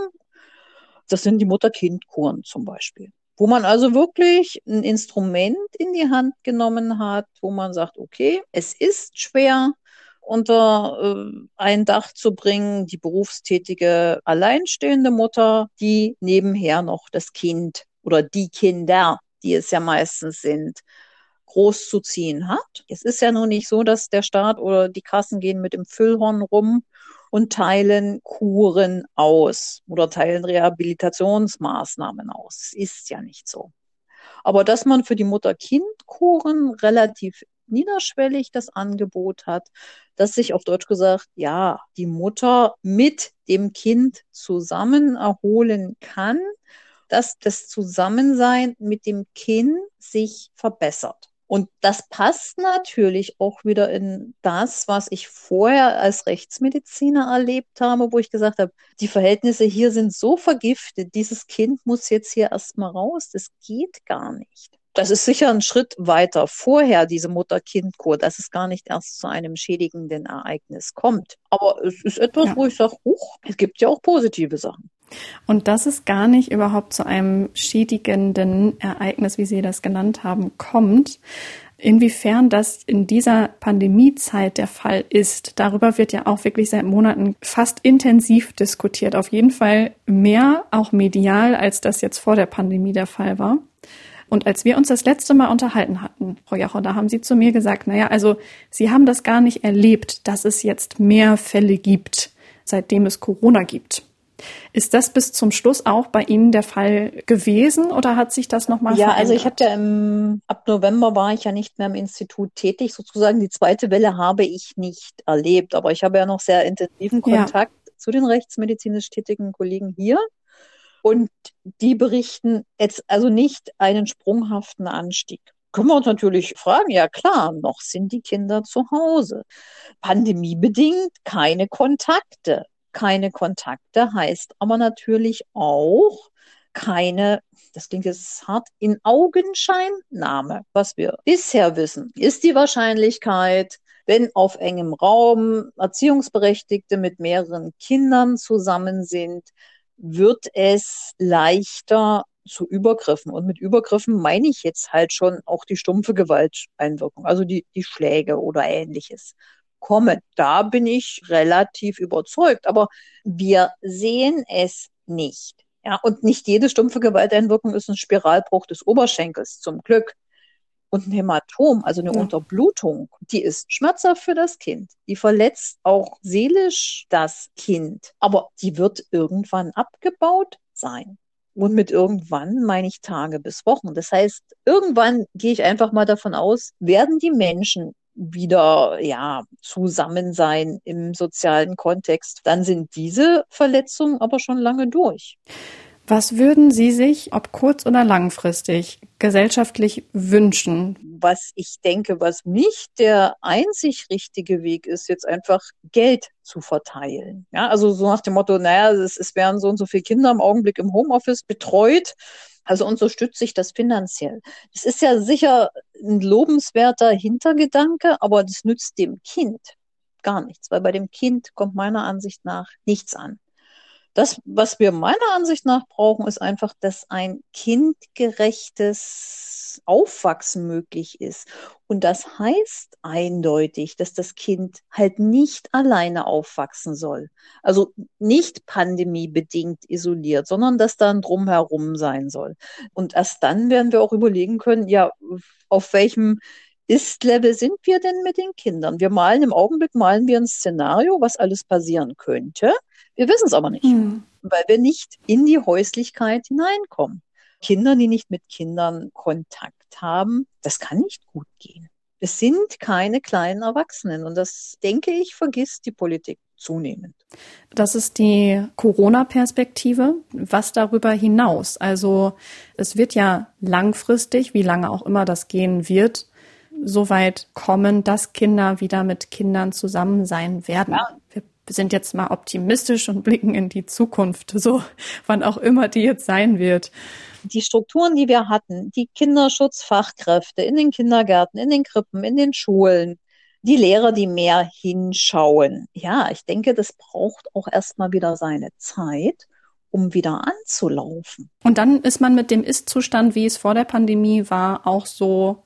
Speaker 3: Das sind die Mutter-Kind-Kuren zum Beispiel. Wo man also wirklich ein Instrument in die Hand genommen hat, wo man sagt, okay, es ist schwer, unter äh, ein Dach zu bringen, die berufstätige alleinstehende Mutter, die nebenher noch das Kind oder die Kinder, die es ja meistens sind, großzuziehen hat. Es ist ja nun nicht so, dass der Staat oder die Kassen gehen mit dem Füllhorn rum und teilen Kuren aus oder teilen Rehabilitationsmaßnahmen aus. Es ist ja nicht so. Aber dass man für die Mutter-Kind-Kuren relativ niederschwellig das Angebot hat, dass sich auf Deutsch gesagt, ja, die Mutter mit dem Kind zusammen erholen kann, dass das Zusammensein mit dem Kind sich verbessert. Und das passt natürlich auch wieder in das, was ich vorher als Rechtsmediziner erlebt habe, wo ich gesagt habe, die Verhältnisse hier sind so vergiftet, dieses Kind muss jetzt hier erstmal raus, das geht gar nicht. Das ist sicher ein Schritt weiter vorher, diese Mutter-Kind-Kur, dass es gar nicht erst zu einem schädigenden Ereignis kommt. Aber es ist etwas, ja. wo ich sage, es gibt ja auch positive Sachen.
Speaker 1: Und dass es gar nicht überhaupt zu einem schädigenden Ereignis, wie Sie das genannt haben, kommt. Inwiefern das in dieser Pandemiezeit der Fall ist, darüber wird ja auch wirklich seit Monaten fast intensiv diskutiert. Auf jeden Fall mehr, auch medial, als das jetzt vor der Pandemie der Fall war. Und als wir uns das letzte Mal unterhalten hatten, Frau Jachow, da haben Sie zu mir gesagt, naja, also Sie haben das gar nicht erlebt, dass es jetzt mehr Fälle gibt, seitdem es Corona gibt. Ist das bis zum Schluss auch bei Ihnen der Fall gewesen oder hat sich das nochmal
Speaker 3: ja, verändert? Ja, also ich hatte ja im, ab November war ich ja nicht mehr im Institut tätig. Sozusagen die zweite Welle habe ich nicht erlebt, aber ich habe ja noch sehr intensiven Kontakt ja. zu den rechtsmedizinisch tätigen Kollegen hier. Und die berichten jetzt also nicht einen sprunghaften Anstieg können wir uns natürlich fragen, ja klar, noch sind die Kinder zu Hause. Pandemiebedingt keine Kontakte keine Kontakte heißt aber natürlich auch keine, das klingt jetzt hart, in Augenscheinnahme. Was wir bisher wissen, ist die Wahrscheinlichkeit, wenn auf engem Raum Erziehungsberechtigte mit mehreren Kindern zusammen sind, wird es leichter zu Übergriffen. Und mit Übergriffen meine ich jetzt halt schon auch die stumpfe Gewalteinwirkung, also die, die Schläge oder ähnliches kommen. Da bin ich relativ überzeugt. Aber wir sehen es nicht. Ja, und nicht jede stumpfe Gewalteinwirkung ist ein Spiralbruch des Oberschenkels, zum Glück. Und ein Hämatom, also eine ja. Unterblutung, die ist schmerzhaft für das Kind. Die verletzt auch seelisch das Kind. Aber die wird irgendwann abgebaut sein. Und mit irgendwann meine ich Tage bis Wochen. Das heißt, irgendwann gehe ich einfach mal davon aus, werden die Menschen wieder ja zusammen sein im sozialen Kontext, dann sind diese Verletzungen aber schon lange durch.
Speaker 1: Was würden Sie sich, ob kurz- oder langfristig, gesellschaftlich wünschen?
Speaker 3: Was ich denke, was nicht der einzig richtige Weg ist, jetzt einfach Geld zu verteilen. Ja, also so nach dem Motto, naja, es, es werden so und so viele Kinder im Augenblick im Homeoffice betreut also unterstütze ich das finanziell. Das ist ja sicher ein lobenswerter Hintergedanke, aber das nützt dem Kind gar nichts, weil bei dem Kind kommt meiner Ansicht nach nichts an. Das, was wir meiner Ansicht nach brauchen, ist einfach, dass ein kindgerechtes Aufwachsen möglich ist. Und das heißt eindeutig, dass das Kind halt nicht alleine aufwachsen soll. Also nicht pandemiebedingt isoliert, sondern dass da ein Drumherum sein soll. Und erst dann werden wir auch überlegen können, ja, auf welchem ist-Level sind wir denn mit den Kindern? Wir malen im Augenblick, malen wir ein Szenario, was alles passieren könnte. Wir wissen es aber nicht, hm. weil wir nicht in die Häuslichkeit hineinkommen. Kinder, die nicht mit Kindern Kontakt haben, das kann nicht gut gehen. Es sind keine kleinen Erwachsenen und das, denke ich, vergisst die Politik zunehmend.
Speaker 1: Das ist die Corona-Perspektive. Was darüber hinaus? Also es wird ja langfristig, wie lange auch immer das gehen wird, so weit kommen, dass Kinder wieder mit Kindern zusammen sein werden. Ja. Wir sind jetzt mal optimistisch und blicken in die Zukunft, so wann auch immer die jetzt sein wird.
Speaker 3: Die Strukturen, die wir hatten, die Kinderschutzfachkräfte in den Kindergärten, in den Krippen, in den Schulen, die Lehrer, die mehr hinschauen. Ja, ich denke, das braucht auch erstmal wieder seine Zeit, um wieder anzulaufen.
Speaker 1: Und dann ist man mit dem Ist-Zustand, wie es vor der Pandemie war, auch so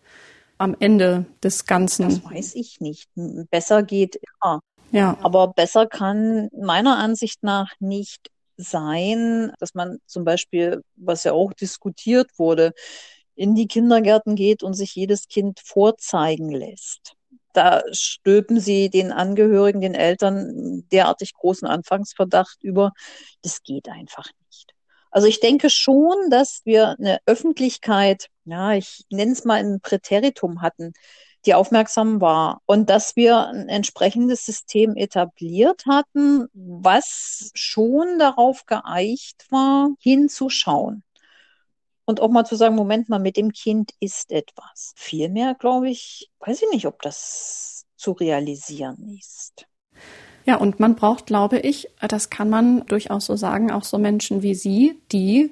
Speaker 1: am Ende des Ganzen.
Speaker 3: Das weiß ich nicht. Besser geht immer. Ja. Aber besser kann meiner Ansicht nach nicht sein, dass man zum Beispiel, was ja auch diskutiert wurde, in die Kindergärten geht und sich jedes Kind vorzeigen lässt. Da stülpen sie den Angehörigen, den Eltern derartig großen Anfangsverdacht über. Das geht einfach nicht. Also ich denke schon, dass wir eine Öffentlichkeit, ja, ich nenne es mal ein Präteritum hatten, die aufmerksam war und dass wir ein entsprechendes System etabliert hatten, was schon darauf geeicht war, hinzuschauen. Und auch mal zu sagen, Moment mal, mit dem Kind ist etwas. Vielmehr, glaube ich, weiß ich nicht, ob das zu realisieren ist.
Speaker 1: Ja, und man braucht, glaube ich, das kann man durchaus so sagen, auch so Menschen wie Sie, die,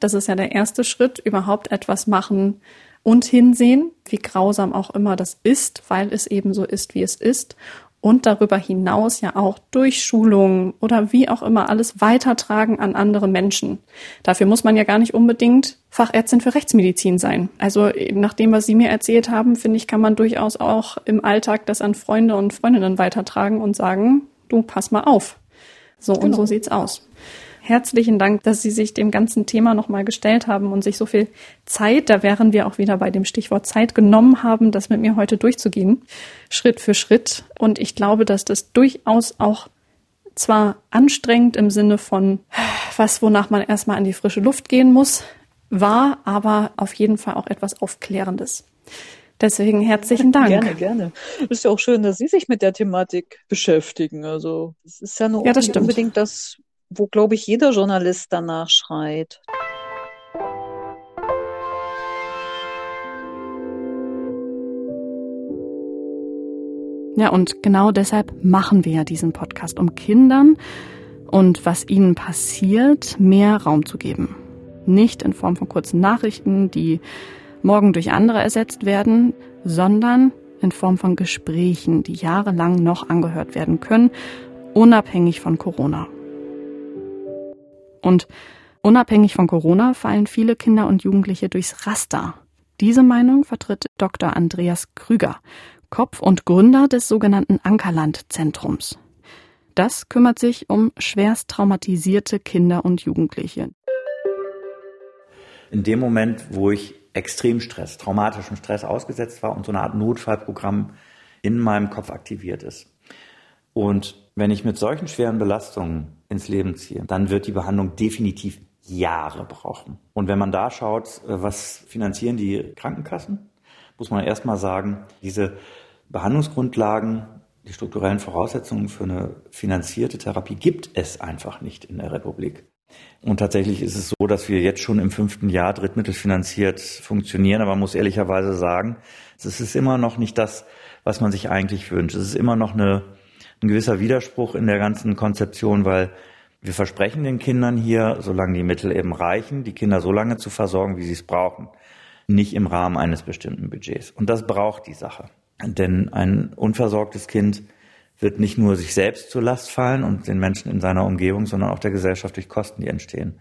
Speaker 1: das ist ja der erste Schritt, überhaupt etwas machen, und hinsehen, wie grausam auch immer das ist, weil es eben so ist, wie es ist. Und darüber hinaus ja auch durch Schulungen oder wie auch immer alles weitertragen an andere Menschen. Dafür muss man ja gar nicht unbedingt Fachärztin für Rechtsmedizin sein. Also nach dem, was Sie mir erzählt haben, finde ich, kann man durchaus auch im Alltag das an Freunde und Freundinnen weitertragen und sagen, du pass mal auf. So genau. und so sieht's aus herzlichen Dank, dass Sie sich dem ganzen Thema nochmal gestellt haben und sich so viel Zeit, da wären wir auch wieder bei dem Stichwort Zeit genommen haben, das mit mir heute durchzugehen, Schritt für Schritt. Und ich glaube, dass das durchaus auch zwar anstrengend im Sinne von was, wonach man erstmal an die frische Luft gehen muss, war aber auf jeden Fall auch etwas Aufklärendes. Deswegen herzlichen Dank.
Speaker 3: Gerne, gerne. Ist ja auch schön, dass Sie sich mit der Thematik beschäftigen. Also es ist ja nur ja, unbedingt das, wo, glaube ich, jeder Journalist danach schreit.
Speaker 1: Ja, und genau deshalb machen wir ja diesen Podcast, um Kindern und was ihnen passiert, mehr Raum zu geben. Nicht in Form von kurzen Nachrichten, die morgen durch andere ersetzt werden, sondern in Form von Gesprächen, die jahrelang noch angehört werden können, unabhängig von Corona. Und unabhängig von Corona fallen viele Kinder und Jugendliche durchs Raster. Diese Meinung vertritt Dr. Andreas Krüger, Kopf und Gründer des sogenannten Ankerland-Zentrums. Das kümmert sich um schwerst traumatisierte Kinder und Jugendliche.
Speaker 4: In dem Moment, wo ich extrem Stress, traumatischen Stress ausgesetzt war und so eine Art Notfallprogramm in meinem Kopf aktiviert ist. Und wenn ich mit solchen schweren Belastungen ins Leben ziehe, dann wird die Behandlung definitiv Jahre brauchen. Und wenn man da schaut, äh, was finanzieren die Krankenkassen, muss man erstmal sagen, diese Behandlungsgrundlagen, die strukturellen Voraussetzungen für eine finanzierte Therapie gibt es einfach nicht in der Republik. Und tatsächlich ist es so, dass wir jetzt schon im fünften Jahr drittmittelfinanziert funktionieren, aber man muss ehrlicherweise sagen, es ist immer noch nicht das, was man sich eigentlich wünscht. Es ist immer noch eine ein gewisser Widerspruch in der ganzen Konzeption, weil wir versprechen den Kindern hier, solange die Mittel eben reichen, die Kinder so lange zu versorgen, wie sie es brauchen. Nicht im Rahmen eines bestimmten Budgets. Und das braucht die Sache. Denn ein unversorgtes Kind wird nicht nur sich selbst zur Last fallen und den Menschen in seiner Umgebung, sondern auch der Gesellschaft durch Kosten, die entstehen.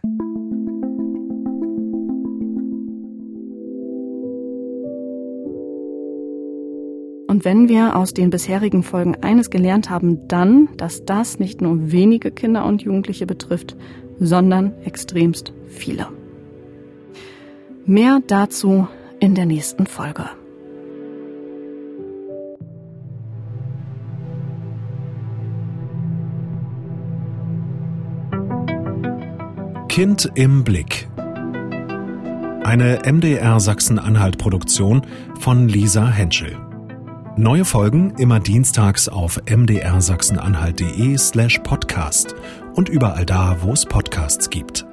Speaker 1: Und wenn wir aus den bisherigen Folgen eines gelernt haben, dann, dass das nicht nur wenige Kinder und Jugendliche betrifft, sondern extremst viele. Mehr dazu in der nächsten Folge.
Speaker 2: Kind im Blick. Eine MDR Sachsen-Anhalt-Produktion von Lisa Henschel. Neue Folgen immer dienstags auf mdrsachsen-anhalt.de slash podcast und überall da, wo es Podcasts gibt.